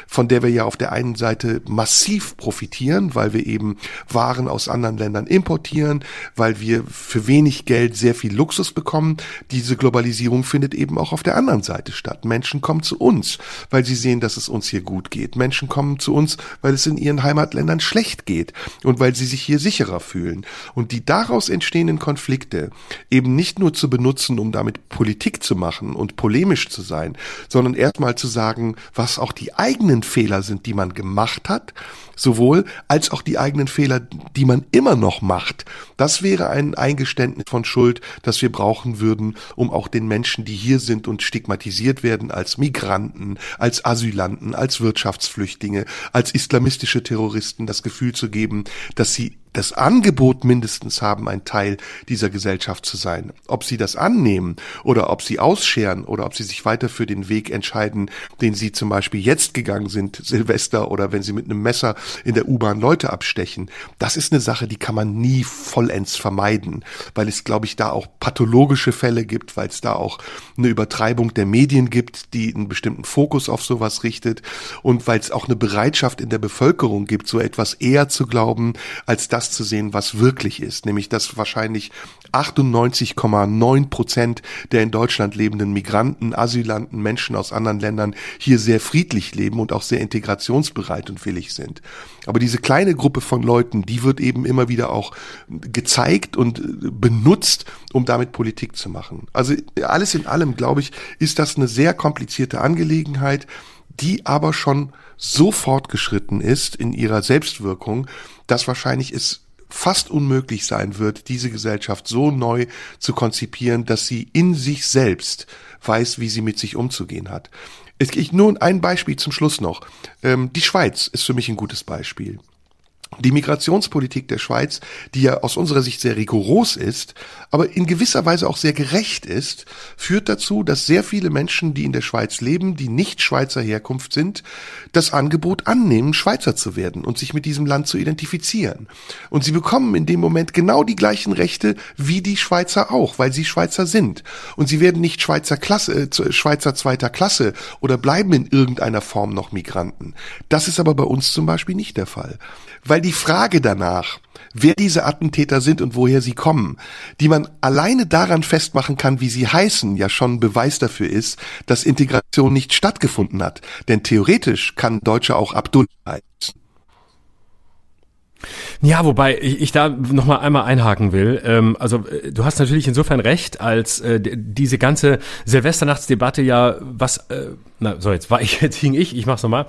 von der wir ja auf der einen Seite massiv profitieren, weil wir eben Waren aus anderen Ländern importieren, weil wir für wenig Geld sehr viel Luxus bekommen, diese Globalisierung findet eben auch auf der anderen Seite statt. Menschen kommen zu uns, weil sie sehen, dass es uns hier gut geht. Menschen kommen zu uns, weil es in ihren Heimatländern schlecht geht und weil sie sich hier sicherer fühlen. Und die daraus entstehenden Konflikte eben nicht nur zu benutzen, um damit Politik zu machen und polemisch zu sein, sondern erstmal zu sagen, was auch die eigenen Fehler sind, die man gemacht hat, sowohl als auch die eigenen Fehler, die man immer noch macht. Das wäre ein Eingeständnis von Schuld, das wir brauchen würden, um auch den Menschen, die hier sind und stigmatisiert werden als Migranten, als Asylanten, als Wirtschaftsflüchtlinge, als islamistische Terroristen, das Gefühl zu geben, dass sie das Angebot mindestens haben, ein Teil dieser Gesellschaft zu sein. Ob sie das annehmen oder ob sie ausscheren oder ob sie sich weiter für den Weg entscheiden, den sie zum Beispiel jetzt gegangen sind, Silvester oder wenn sie mit einem Messer in der U-Bahn Leute abstechen, das ist eine Sache, die kann man nie vollends vermeiden, weil es, glaube ich, da auch pathologische Fälle gibt, weil es da auch eine Übertreibung der Medien gibt, die einen bestimmten Fokus auf sowas richtet und weil es auch eine Bereitschaft in der Bevölkerung gibt, so etwas eher zu glauben, als das zu sehen, was wirklich ist, nämlich dass wahrscheinlich 98,9 Prozent der in Deutschland lebenden Migranten, Asylanten, Menschen aus anderen Ländern hier sehr friedlich leben und auch sehr integrationsbereit und willig sind. Aber diese kleine Gruppe von Leuten, die wird eben immer wieder auch gezeigt und benutzt, um damit Politik zu machen. Also alles in allem, glaube ich, ist das eine sehr komplizierte Angelegenheit, die aber schon so fortgeschritten ist in ihrer Selbstwirkung, dass wahrscheinlich es fast unmöglich sein wird, diese Gesellschaft so neu zu konzipieren, dass sie in sich selbst weiß, wie sie mit sich umzugehen hat. Es gibt nur ein Beispiel zum Schluss noch. Ähm, die Schweiz ist für mich ein gutes Beispiel. Die Migrationspolitik der Schweiz, die ja aus unserer Sicht sehr rigoros ist, aber in gewisser Weise auch sehr gerecht ist, führt dazu, dass sehr viele Menschen, die in der Schweiz leben, die nicht Schweizer Herkunft sind, das Angebot annehmen, Schweizer zu werden und sich mit diesem Land zu identifizieren. Und sie bekommen in dem Moment genau die gleichen Rechte wie die Schweizer auch, weil sie Schweizer sind. Und sie werden nicht Schweizer Klasse, äh, Schweizer zweiter Klasse oder bleiben in irgendeiner Form noch Migranten. Das ist aber bei uns zum Beispiel nicht der Fall weil die Frage danach, wer diese Attentäter sind und woher sie kommen, die man alleine daran festmachen kann, wie sie heißen, ja schon Beweis dafür ist, dass Integration nicht stattgefunden hat. Denn theoretisch kann Deutsche auch Abdullah heißen. Ja, wobei ich, ich da noch mal einmal einhaken will. Ähm, also äh, du hast natürlich insofern recht, als äh, diese ganze Silvesternachtsdebatte ja was. Äh, na so jetzt war ich jetzt hing ich. Ich mach's noch mal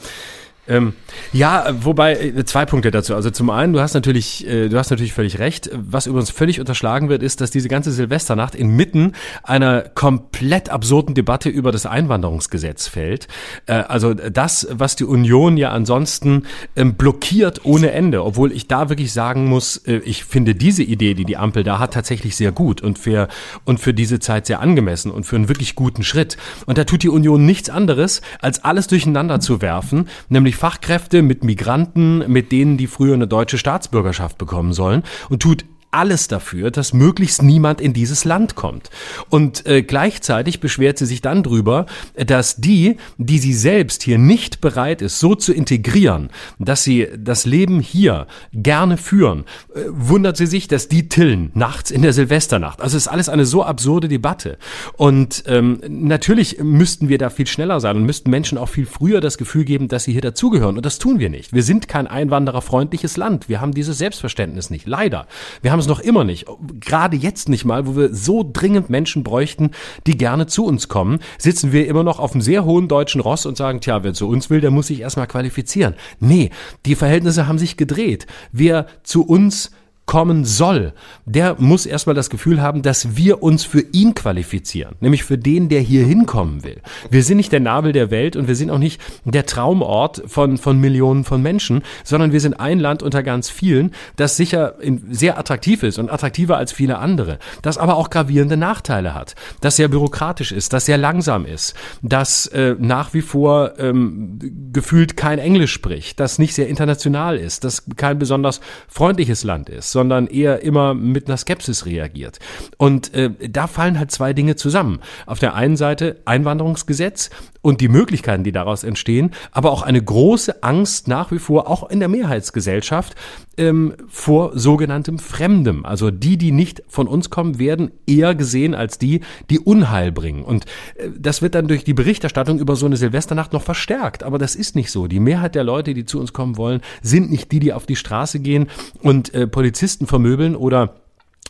ähm, ja, wobei äh, zwei Punkte dazu. Also zum einen, du hast natürlich, äh, du hast natürlich völlig recht. Was übrigens völlig unterschlagen wird, ist, dass diese ganze Silvesternacht inmitten einer komplett absurden Debatte über das Einwanderungsgesetz fällt. Äh, also das, was die Union ja ansonsten ähm, blockiert ohne Ende, obwohl ich da wirklich sagen muss, äh, ich finde diese Idee, die die Ampel da hat, tatsächlich sehr gut und für und für diese Zeit sehr angemessen und für einen wirklich guten Schritt. Und da tut die Union nichts anderes, als alles durcheinander zu werfen, nämlich nämlich Fachkräfte mit Migranten, mit denen die früher eine deutsche Staatsbürgerschaft bekommen sollen und tut alles dafür, dass möglichst niemand in dieses Land kommt. Und äh, gleichzeitig beschwert sie sich dann drüber, dass die, die sie selbst hier nicht bereit ist, so zu integrieren, dass sie das Leben hier gerne führen, äh, wundert sie sich, dass die tillen nachts in der Silvesternacht. Also ist alles eine so absurde Debatte. Und ähm, natürlich müssten wir da viel schneller sein und müssten Menschen auch viel früher das Gefühl geben, dass sie hier dazugehören. Und das tun wir nicht. Wir sind kein einwandererfreundliches Land. Wir haben dieses Selbstverständnis nicht. Leider. Wir haben es noch immer nicht. Gerade jetzt nicht mal, wo wir so dringend Menschen bräuchten, die gerne zu uns kommen, sitzen wir immer noch auf einem sehr hohen deutschen Ross und sagen, tja, wer zu uns will, der muss sich erstmal qualifizieren. Nee, die Verhältnisse haben sich gedreht. Wer zu uns kommen soll, der muss erstmal das Gefühl haben, dass wir uns für ihn qualifizieren, nämlich für den, der hier hinkommen will. Wir sind nicht der Nabel der Welt und wir sind auch nicht der Traumort von, von Millionen von Menschen, sondern wir sind ein Land unter ganz vielen, das sicher sehr attraktiv ist und attraktiver als viele andere, das aber auch gravierende Nachteile hat, das sehr bürokratisch ist, das sehr langsam ist, das äh, nach wie vor ähm, gefühlt kein Englisch spricht, das nicht sehr international ist, das kein besonders freundliches Land ist sondern eher immer mit einer Skepsis reagiert. Und äh, da fallen halt zwei Dinge zusammen. Auf der einen Seite Einwanderungsgesetz und die Möglichkeiten, die daraus entstehen, aber auch eine große Angst nach wie vor, auch in der Mehrheitsgesellschaft, ähm, vor sogenanntem Fremdem. Also die, die nicht von uns kommen, werden eher gesehen als die, die Unheil bringen. Und äh, das wird dann durch die Berichterstattung über so eine Silvesternacht noch verstärkt. Aber das ist nicht so. Die Mehrheit der Leute, die zu uns kommen wollen, sind nicht die, die auf die Straße gehen und äh, Polizisten vermöbeln oder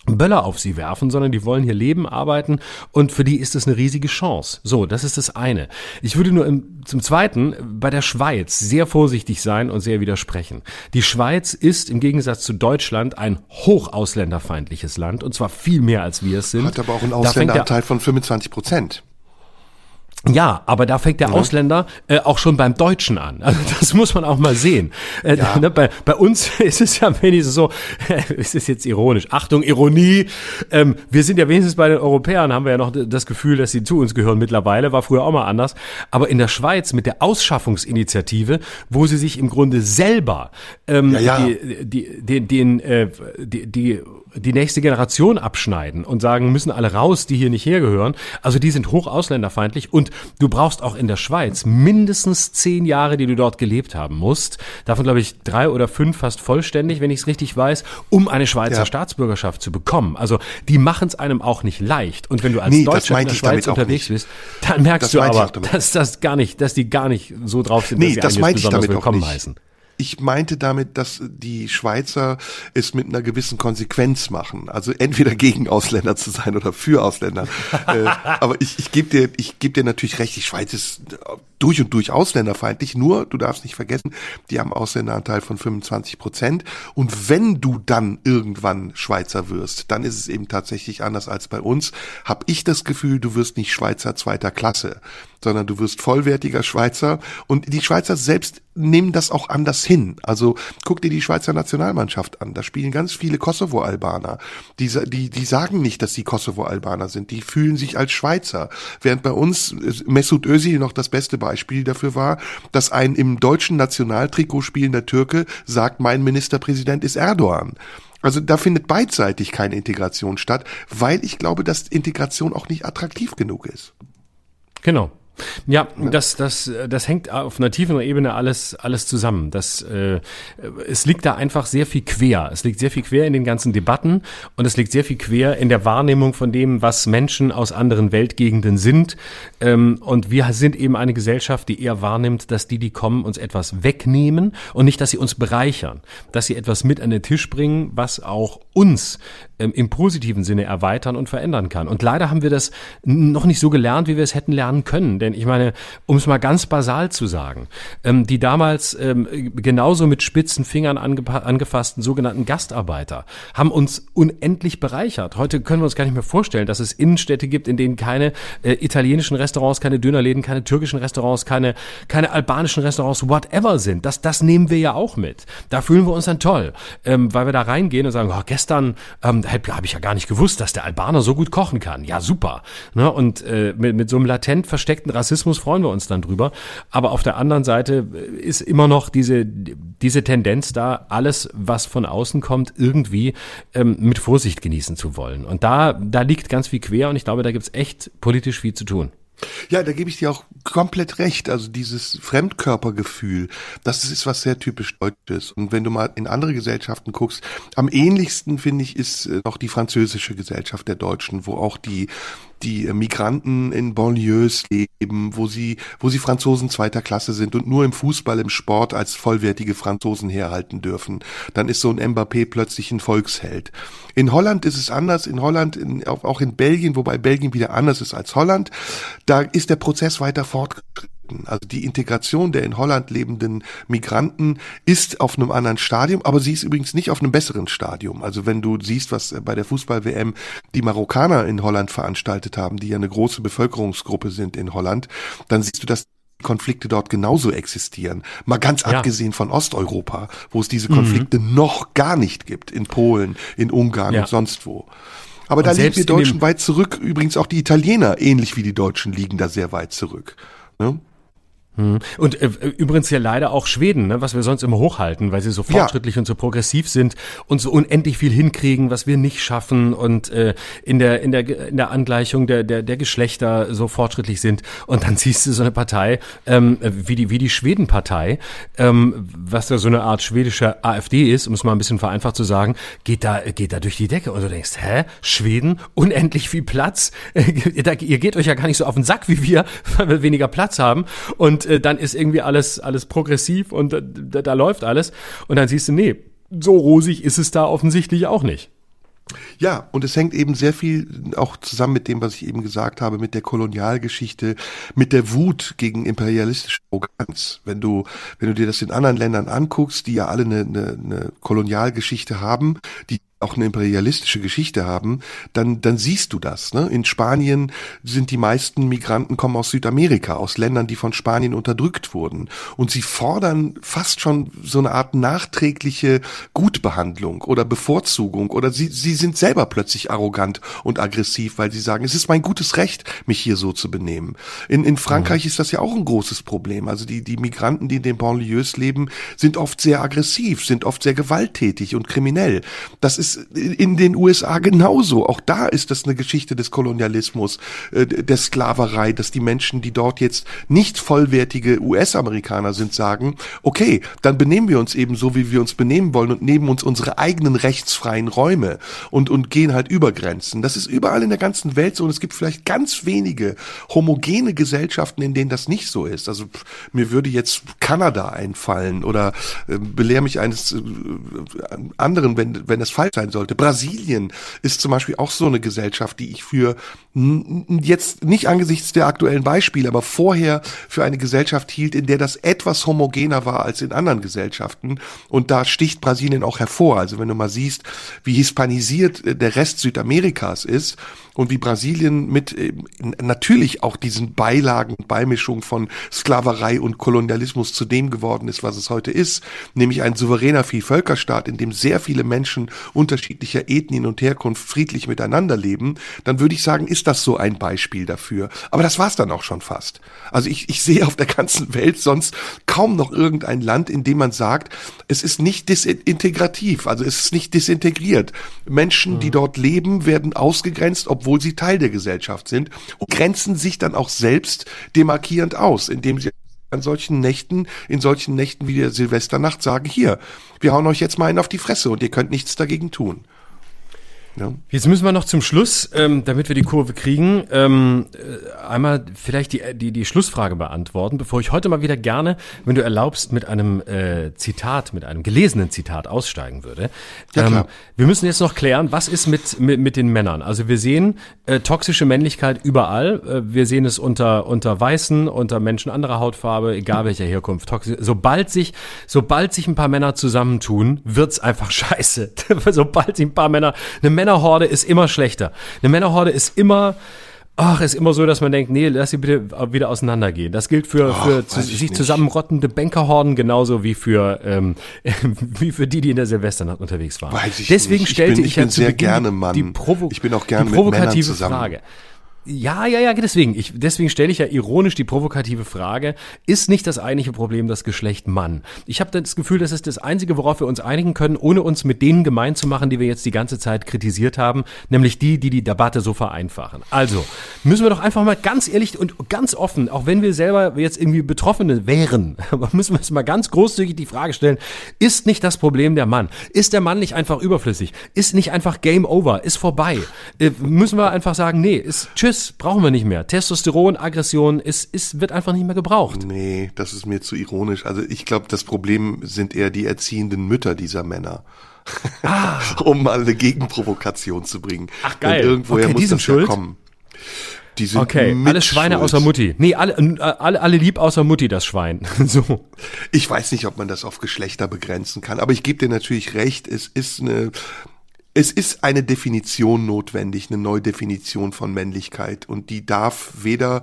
Böller auf sie werfen, sondern die wollen hier leben, arbeiten und für die ist es eine riesige Chance. So, das ist das eine. Ich würde nur im, zum Zweiten bei der Schweiz sehr vorsichtig sein und sehr widersprechen. Die Schweiz ist im Gegensatz zu Deutschland ein hochausländerfeindliches Land und zwar viel mehr als wir es sind. Hat aber auch einen Ausländeranteil von 25 Prozent. Ja, aber da fängt der ja. Ausländer äh, auch schon beim Deutschen an. Also das muss man auch mal sehen. Äh, ja. ne, bei, bei uns ist es ja wenigstens so, äh, es ist jetzt ironisch, Achtung, Ironie, ähm, wir sind ja wenigstens bei den Europäern, haben wir ja noch das Gefühl, dass sie zu uns gehören mittlerweile, war früher auch mal anders. Aber in der Schweiz mit der Ausschaffungsinitiative, wo sie sich im Grunde selber ähm, ja, ja. Die, die, den, den, äh, die, die die nächste Generation abschneiden und sagen, müssen alle raus, die hier nicht hergehören. Also die sind hoch ausländerfeindlich und du brauchst auch in der Schweiz mindestens zehn Jahre, die du dort gelebt haben musst. Davon glaube ich drei oder fünf fast vollständig, wenn ich es richtig weiß, um eine Schweizer ja. Staatsbürgerschaft zu bekommen. Also die machen es einem auch nicht leicht. Und wenn du als nee, Deutscher in der Schweiz unterwegs bist, dann merkst das du aber, dass das gar nicht, dass die gar nicht so drauf sind, nee, dass sie das besonders willkommen heißen. Ich meinte damit, dass die Schweizer es mit einer gewissen Konsequenz machen. Also entweder gegen Ausländer zu sein oder für Ausländer. äh, aber ich, ich gebe dir, ich gebe dir natürlich recht, die Schweiz ist durch und durch ausländerfeindlich. Nur, du darfst nicht vergessen, die haben Ausländeranteil von 25 Prozent. Und wenn du dann irgendwann Schweizer wirst, dann ist es eben tatsächlich anders als bei uns. Hab ich das Gefühl, du wirst nicht Schweizer zweiter Klasse sondern du wirst vollwertiger Schweizer. Und die Schweizer selbst nehmen das auch anders hin. Also guck dir die Schweizer Nationalmannschaft an. Da spielen ganz viele Kosovo-Albaner. Die, die, die sagen nicht, dass sie Kosovo-Albaner sind. Die fühlen sich als Schweizer. Während bei uns Mesut Özil noch das beste Beispiel dafür war, dass ein im deutschen Nationaltrikot spielender Türke sagt, mein Ministerpräsident ist Erdogan. Also da findet beidseitig keine Integration statt, weil ich glaube, dass Integration auch nicht attraktiv genug ist. Genau. Ja, das, das, das hängt auf einer tieferen Ebene alles, alles zusammen. Das, äh, es liegt da einfach sehr viel quer. Es liegt sehr viel quer in den ganzen Debatten und es liegt sehr viel quer in der Wahrnehmung von dem, was Menschen aus anderen Weltgegenden sind. Ähm, und wir sind eben eine Gesellschaft, die eher wahrnimmt, dass die, die kommen, uns etwas wegnehmen und nicht, dass sie uns bereichern. Dass sie etwas mit an den Tisch bringen, was auch uns ähm, im positiven Sinne erweitern und verändern kann. Und leider haben wir das noch nicht so gelernt, wie wir es hätten lernen können. Denn ich meine, um es mal ganz basal zu sagen, ähm, die damals ähm, genauso mit spitzen Fingern angefassten sogenannten Gastarbeiter haben uns unendlich bereichert. Heute können wir uns gar nicht mehr vorstellen, dass es Innenstädte gibt, in denen keine äh, italienischen Restaurants, keine Dönerläden, keine türkischen Restaurants, keine, keine albanischen Restaurants, whatever sind. Das, das nehmen wir ja auch mit. Da fühlen wir uns dann toll, ähm, weil wir da reingehen und sagen, oh, gestern ähm, habe ich ja gar nicht gewusst, dass der Albaner so gut kochen kann. Ja, super. Ne? Und äh, mit, mit so einem latent versteckten Rassismus freuen wir uns dann drüber. Aber auf der anderen Seite ist immer noch diese, diese Tendenz da, alles, was von außen kommt, irgendwie ähm, mit Vorsicht genießen zu wollen. Und da, da liegt ganz viel quer und ich glaube, da gibt's echt politisch viel zu tun. Ja, da gebe ich dir auch komplett recht. Also dieses Fremdkörpergefühl, das ist was sehr typisch Deutsches. Und wenn du mal in andere Gesellschaften guckst, am ähnlichsten finde ich ist äh, noch die französische Gesellschaft der Deutschen, wo auch die die Migranten in Banlieues leben, wo sie, wo sie Franzosen zweiter Klasse sind und nur im Fußball, im Sport als vollwertige Franzosen herhalten dürfen. Dann ist so ein Mbappé plötzlich ein Volksheld. In Holland ist es anders, in Holland, in, auch in Belgien, wobei Belgien wieder anders ist als Holland, da ist der Prozess weiter fortgeschritten. Also die Integration der in Holland lebenden Migranten ist auf einem anderen Stadium, aber sie ist übrigens nicht auf einem besseren Stadium. Also wenn du siehst, was bei der Fußball-WM die Marokkaner in Holland veranstaltet haben, die ja eine große Bevölkerungsgruppe sind in Holland, dann siehst du, dass Konflikte dort genauso existieren. Mal ganz ja. abgesehen von Osteuropa, wo es diese Konflikte mhm. noch gar nicht gibt, in Polen, in Ungarn ja. und sonst wo. Aber und da liegen wir Deutschen weit zurück. Übrigens auch die Italiener, ähnlich wie die Deutschen, liegen da sehr weit zurück. Ne? Hm. Und äh, übrigens ja leider auch Schweden, ne, was wir sonst immer hochhalten, weil sie so fortschrittlich ja. und so progressiv sind und so unendlich viel hinkriegen, was wir nicht schaffen und äh, in der in der in der Angleichung der der der Geschlechter so fortschrittlich sind. Und dann siehst du so eine Partei ähm, wie die wie die Schwedenpartei, ähm, was da so eine Art schwedische AfD ist, um es mal ein bisschen vereinfacht zu sagen, geht da geht da durch die Decke und du denkst, hä, Schweden unendlich viel Platz, ihr geht euch ja gar nicht so auf den Sack wie wir, weil wir weniger Platz haben und äh, dann ist irgendwie alles, alles progressiv und äh, da, da läuft alles. Und dann siehst du, nee, so rosig ist es da offensichtlich auch nicht. Ja, und es hängt eben sehr viel auch zusammen mit dem, was ich eben gesagt habe, mit der Kolonialgeschichte, mit der Wut gegen imperialistische Arroganz. Wenn du, wenn du dir das in anderen Ländern anguckst, die ja alle eine, eine, eine Kolonialgeschichte haben, die auch eine imperialistische Geschichte haben, dann, dann siehst du das. Ne? In Spanien sind die meisten Migranten kommen aus Südamerika, aus Ländern, die von Spanien unterdrückt wurden. Und sie fordern fast schon so eine Art nachträgliche Gutbehandlung oder Bevorzugung oder sie, sie sind selber plötzlich arrogant und aggressiv, weil sie sagen, es ist mein gutes Recht, mich hier so zu benehmen. In, in Frankreich mhm. ist das ja auch ein großes Problem. Also die, die Migranten, die in den Banlieues leben, sind oft sehr aggressiv, sind oft sehr gewalttätig und kriminell. Das ist in den USA genauso. Auch da ist das eine Geschichte des Kolonialismus, äh, der Sklaverei, dass die Menschen, die dort jetzt nicht vollwertige US-Amerikaner sind, sagen, okay, dann benehmen wir uns eben so, wie wir uns benehmen wollen und nehmen uns unsere eigenen rechtsfreien Räume und, und gehen halt über Grenzen. Das ist überall in der ganzen Welt so und es gibt vielleicht ganz wenige homogene Gesellschaften, in denen das nicht so ist. Also mir würde jetzt Kanada einfallen oder äh, belehr mich eines äh, anderen, wenn, wenn das falsch sein sollte. Brasilien ist zum Beispiel auch so eine Gesellschaft, die ich für jetzt nicht angesichts der aktuellen Beispiele, aber vorher für eine Gesellschaft hielt, in der das etwas homogener war als in anderen Gesellschaften. Und da sticht Brasilien auch hervor. Also wenn du mal siehst, wie hispanisiert der Rest Südamerikas ist, und wie Brasilien mit äh, natürlich auch diesen Beilagen und Beimischung von Sklaverei und Kolonialismus zu dem geworden ist, was es heute ist, nämlich ein souveräner Vielvölkerstaat, in dem sehr viele Menschen unterschiedlicher Ethnien und Herkunft friedlich miteinander leben, dann würde ich sagen, ist das so ein Beispiel dafür. Aber das war's dann auch schon fast. Also ich, ich sehe auf der ganzen Welt sonst kaum noch irgendein Land, in dem man sagt, es ist nicht disintegrativ, also es ist nicht disintegriert. Menschen, mhm. die dort leben, werden ausgegrenzt, ob obwohl sie Teil der Gesellschaft sind und grenzen sich dann auch selbst demarkierend aus, indem sie an solchen Nächten, in solchen Nächten wie der Silvesternacht sagen, hier, wir hauen euch jetzt mal einen auf die Fresse und ihr könnt nichts dagegen tun. Ja. Jetzt müssen wir noch zum Schluss, ähm, damit wir die Kurve kriegen, ähm, äh, einmal vielleicht die, die, die Schlussfrage beantworten, bevor ich heute mal wieder gerne, wenn du erlaubst, mit einem äh, Zitat, mit einem gelesenen Zitat aussteigen würde. Ja, ähm, wir müssen jetzt noch klären, was ist mit, mit, mit den Männern? Also wir sehen äh, toxische Männlichkeit überall. Äh, wir sehen es unter, unter Weißen, unter Menschen anderer Hautfarbe, egal welcher Herkunft. Toxisch. Sobald sich, sobald sich ein paar Männer zusammentun, wird's einfach scheiße. sobald sich ein paar Männer, eine Männerhorde ist immer schlechter. Eine Männerhorde ist immer, ach, ist immer so, dass man denkt, nee, lass sie bitte wieder auseinandergehen. Das gilt für, oh, für zu, sich nicht. zusammenrottende Bankerhorden genauso wie für, ähm, wie für die, die in der Silvesternacht unterwegs waren. Weiß ich Deswegen nicht. stellte ich, bin, ich, ich ja sehr gerne Mann. Die Provo ich bin auch gerne die provokative Frage. Ja, ja, ja, deswegen. Ich, deswegen stelle ich ja ironisch die provokative Frage, ist nicht das eigentliche Problem das Geschlecht Mann? Ich habe das Gefühl, das ist das Einzige, worauf wir uns einigen können, ohne uns mit denen gemein zu machen, die wir jetzt die ganze Zeit kritisiert haben, nämlich die, die die Debatte so vereinfachen. Also, müssen wir doch einfach mal ganz ehrlich und ganz offen, auch wenn wir selber jetzt irgendwie Betroffene wären, müssen wir uns mal ganz großzügig die Frage stellen, ist nicht das Problem der Mann? Ist der Mann nicht einfach überflüssig? Ist nicht einfach Game Over? Ist vorbei? Äh, müssen wir einfach sagen, nee, ist tschüss Tschüss, brauchen wir nicht mehr. Testosteron, Aggression ist, ist, wird einfach nicht mehr gebraucht. Nee, das ist mir zu ironisch. Also ich glaube, das Problem sind eher die erziehenden Mütter dieser Männer. Ah. um mal eine Gegenprovokation zu bringen. Ach geil. Und irgendwoher okay, muss das schuld? ja kommen. Die sind okay, alle Schweine schuld. außer Mutti. Nee, alle, alle, alle lieb außer Mutti, das Schwein. so. Ich weiß nicht, ob man das auf Geschlechter begrenzen kann, aber ich gebe dir natürlich recht, es ist eine es ist eine Definition notwendig, eine Neudefinition von Männlichkeit und die darf weder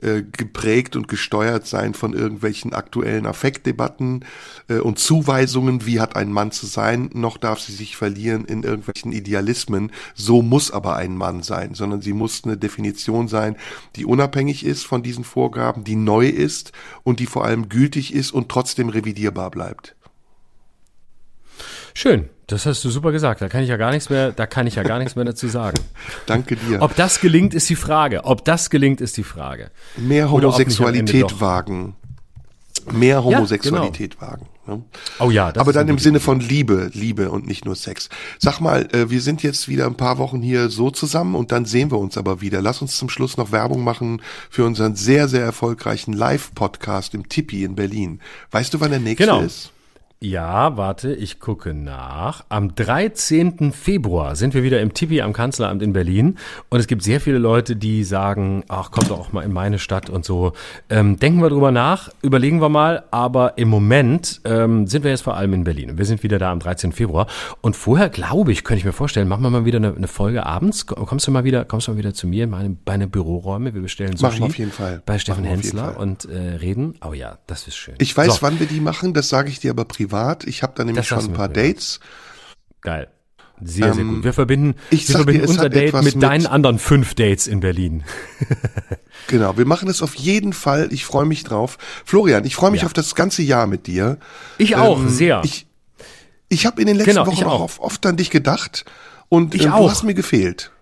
äh, geprägt und gesteuert sein von irgendwelchen aktuellen Affektdebatten äh, und Zuweisungen, wie hat ein Mann zu sein, noch darf sie sich verlieren in irgendwelchen Idealismen, so muss aber ein Mann sein, sondern sie muss eine Definition sein, die unabhängig ist von diesen Vorgaben, die neu ist und die vor allem gültig ist und trotzdem revidierbar bleibt. Schön. Das hast du super gesagt. Da kann ich ja gar nichts mehr, da kann ich ja gar nichts mehr dazu sagen. Danke dir. Ob das gelingt, ist die Frage. Ob das gelingt, ist die Frage. Mehr Homosexualität wagen. Mehr Homosexualität ja, genau. wagen. Ne? Oh ja, das aber dann im Sinne von Liebe, Liebe und nicht nur Sex. Sag mal, äh, wir sind jetzt wieder ein paar Wochen hier so zusammen und dann sehen wir uns aber wieder. Lass uns zum Schluss noch Werbung machen für unseren sehr, sehr erfolgreichen Live-Podcast im Tippi in Berlin. Weißt du, wann der nächste genau. ist? Ja, warte, ich gucke nach. Am 13. Februar sind wir wieder im Tipi am Kanzleramt in Berlin und es gibt sehr viele Leute, die sagen, ach, kommt doch auch mal in meine Stadt und so. Ähm, denken wir drüber nach, überlegen wir mal, aber im Moment ähm, sind wir jetzt vor allem in Berlin. Wir sind wieder da am 13. Februar und vorher, glaube ich, könnte ich mir vorstellen, machen wir mal wieder eine, eine, Folge abends. Kommst du mal wieder, kommst du mal wieder zu mir in meine, meine Büroräume? Wir bestellen Sushi machen auf jeden Fall. bei Steffen Hensler und äh, reden. Oh ja, das ist schön. Ich weiß, so. wann wir die machen, das sage ich dir aber privat privat. Ich habe da nämlich schon ein paar Dates. Geil. Sehr, ähm, sehr gut. Wir verbinden, ich wir verbinden dir, unser Date mit, mit deinen anderen fünf Dates in Berlin. genau, wir machen es auf jeden Fall. Ich freue mich drauf. Florian, ich freue mich ja. auf das ganze Jahr mit dir. Ich auch, ähm, sehr. Ich, ich habe in den letzten genau, Wochen auch oft, oft an dich gedacht und ich äh, du hast mir gefehlt.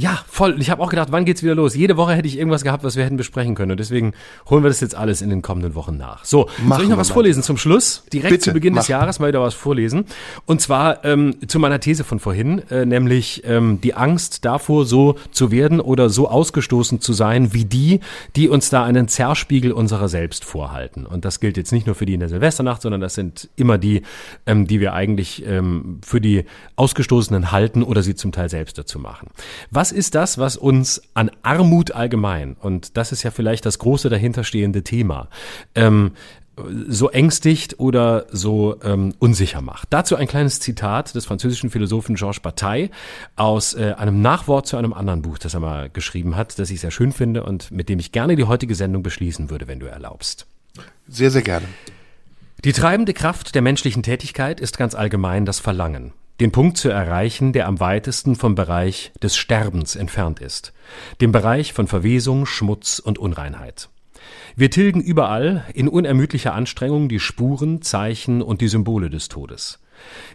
Ja, voll. Ich habe auch gedacht, wann geht's wieder los? Jede Woche hätte ich irgendwas gehabt, was wir hätten besprechen können. Und deswegen holen wir das jetzt alles in den kommenden Wochen nach. So, Machen soll ich noch was vorlesen zum Schluss? Direkt Bitte, zu Beginn mach. des Jahres mal wieder was vorlesen. Und zwar ähm, zu meiner These von vorhin, äh, nämlich ähm, die Angst davor, so zu werden oder so ausgestoßen zu sein wie die, die uns da einen Zerrspiegel unserer selbst vorhalten. Und das gilt jetzt nicht nur für die in der Silvesternacht, sondern das sind immer die, ähm, die wir eigentlich ähm, für die Ausgestoßenen halten oder sie zum Teil selbst dazu machen. Was was ist das, was uns an Armut allgemein, und das ist ja vielleicht das große dahinterstehende Thema, ähm, so ängstigt oder so ähm, unsicher macht. Dazu ein kleines Zitat des französischen Philosophen Georges Bataille aus äh, einem Nachwort zu einem anderen Buch, das er mal geschrieben hat, das ich sehr schön finde und mit dem ich gerne die heutige Sendung beschließen würde, wenn du erlaubst. Sehr, sehr gerne. Die treibende Kraft der menschlichen Tätigkeit ist ganz allgemein das Verlangen den Punkt zu erreichen, der am weitesten vom Bereich des Sterbens entfernt ist, dem Bereich von Verwesung, Schmutz und Unreinheit. Wir tilgen überall in unermüdlicher Anstrengung die Spuren, Zeichen und die Symbole des Todes.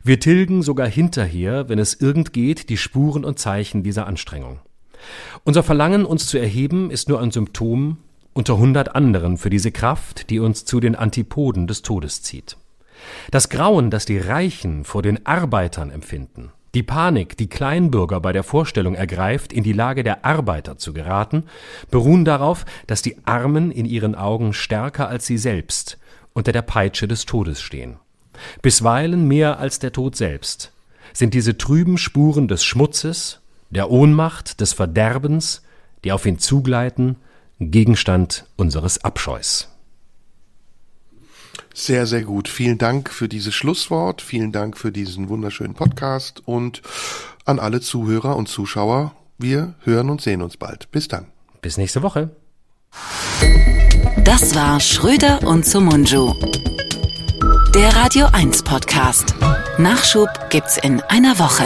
Wir tilgen sogar hinterher, wenn es irgend geht, die Spuren und Zeichen dieser Anstrengung. Unser Verlangen, uns zu erheben, ist nur ein Symptom unter hundert anderen für diese Kraft, die uns zu den Antipoden des Todes zieht. Das Grauen, das die Reichen vor den Arbeitern empfinden, die Panik, die Kleinbürger bei der Vorstellung ergreift, in die Lage der Arbeiter zu geraten, beruhen darauf, dass die Armen in ihren Augen stärker als sie selbst unter der Peitsche des Todes stehen. Bisweilen mehr als der Tod selbst sind diese trüben Spuren des Schmutzes, der Ohnmacht, des Verderbens, die auf ihn zugleiten, Gegenstand unseres Abscheus. Sehr, sehr gut. Vielen Dank für dieses Schlusswort. Vielen Dank für diesen wunderschönen Podcast und an alle Zuhörer und Zuschauer. Wir hören und sehen uns bald. Bis dann. Bis nächste Woche. Das war Schröder und Sumunju. Der Radio 1 Podcast. Nachschub gibt's in einer Woche.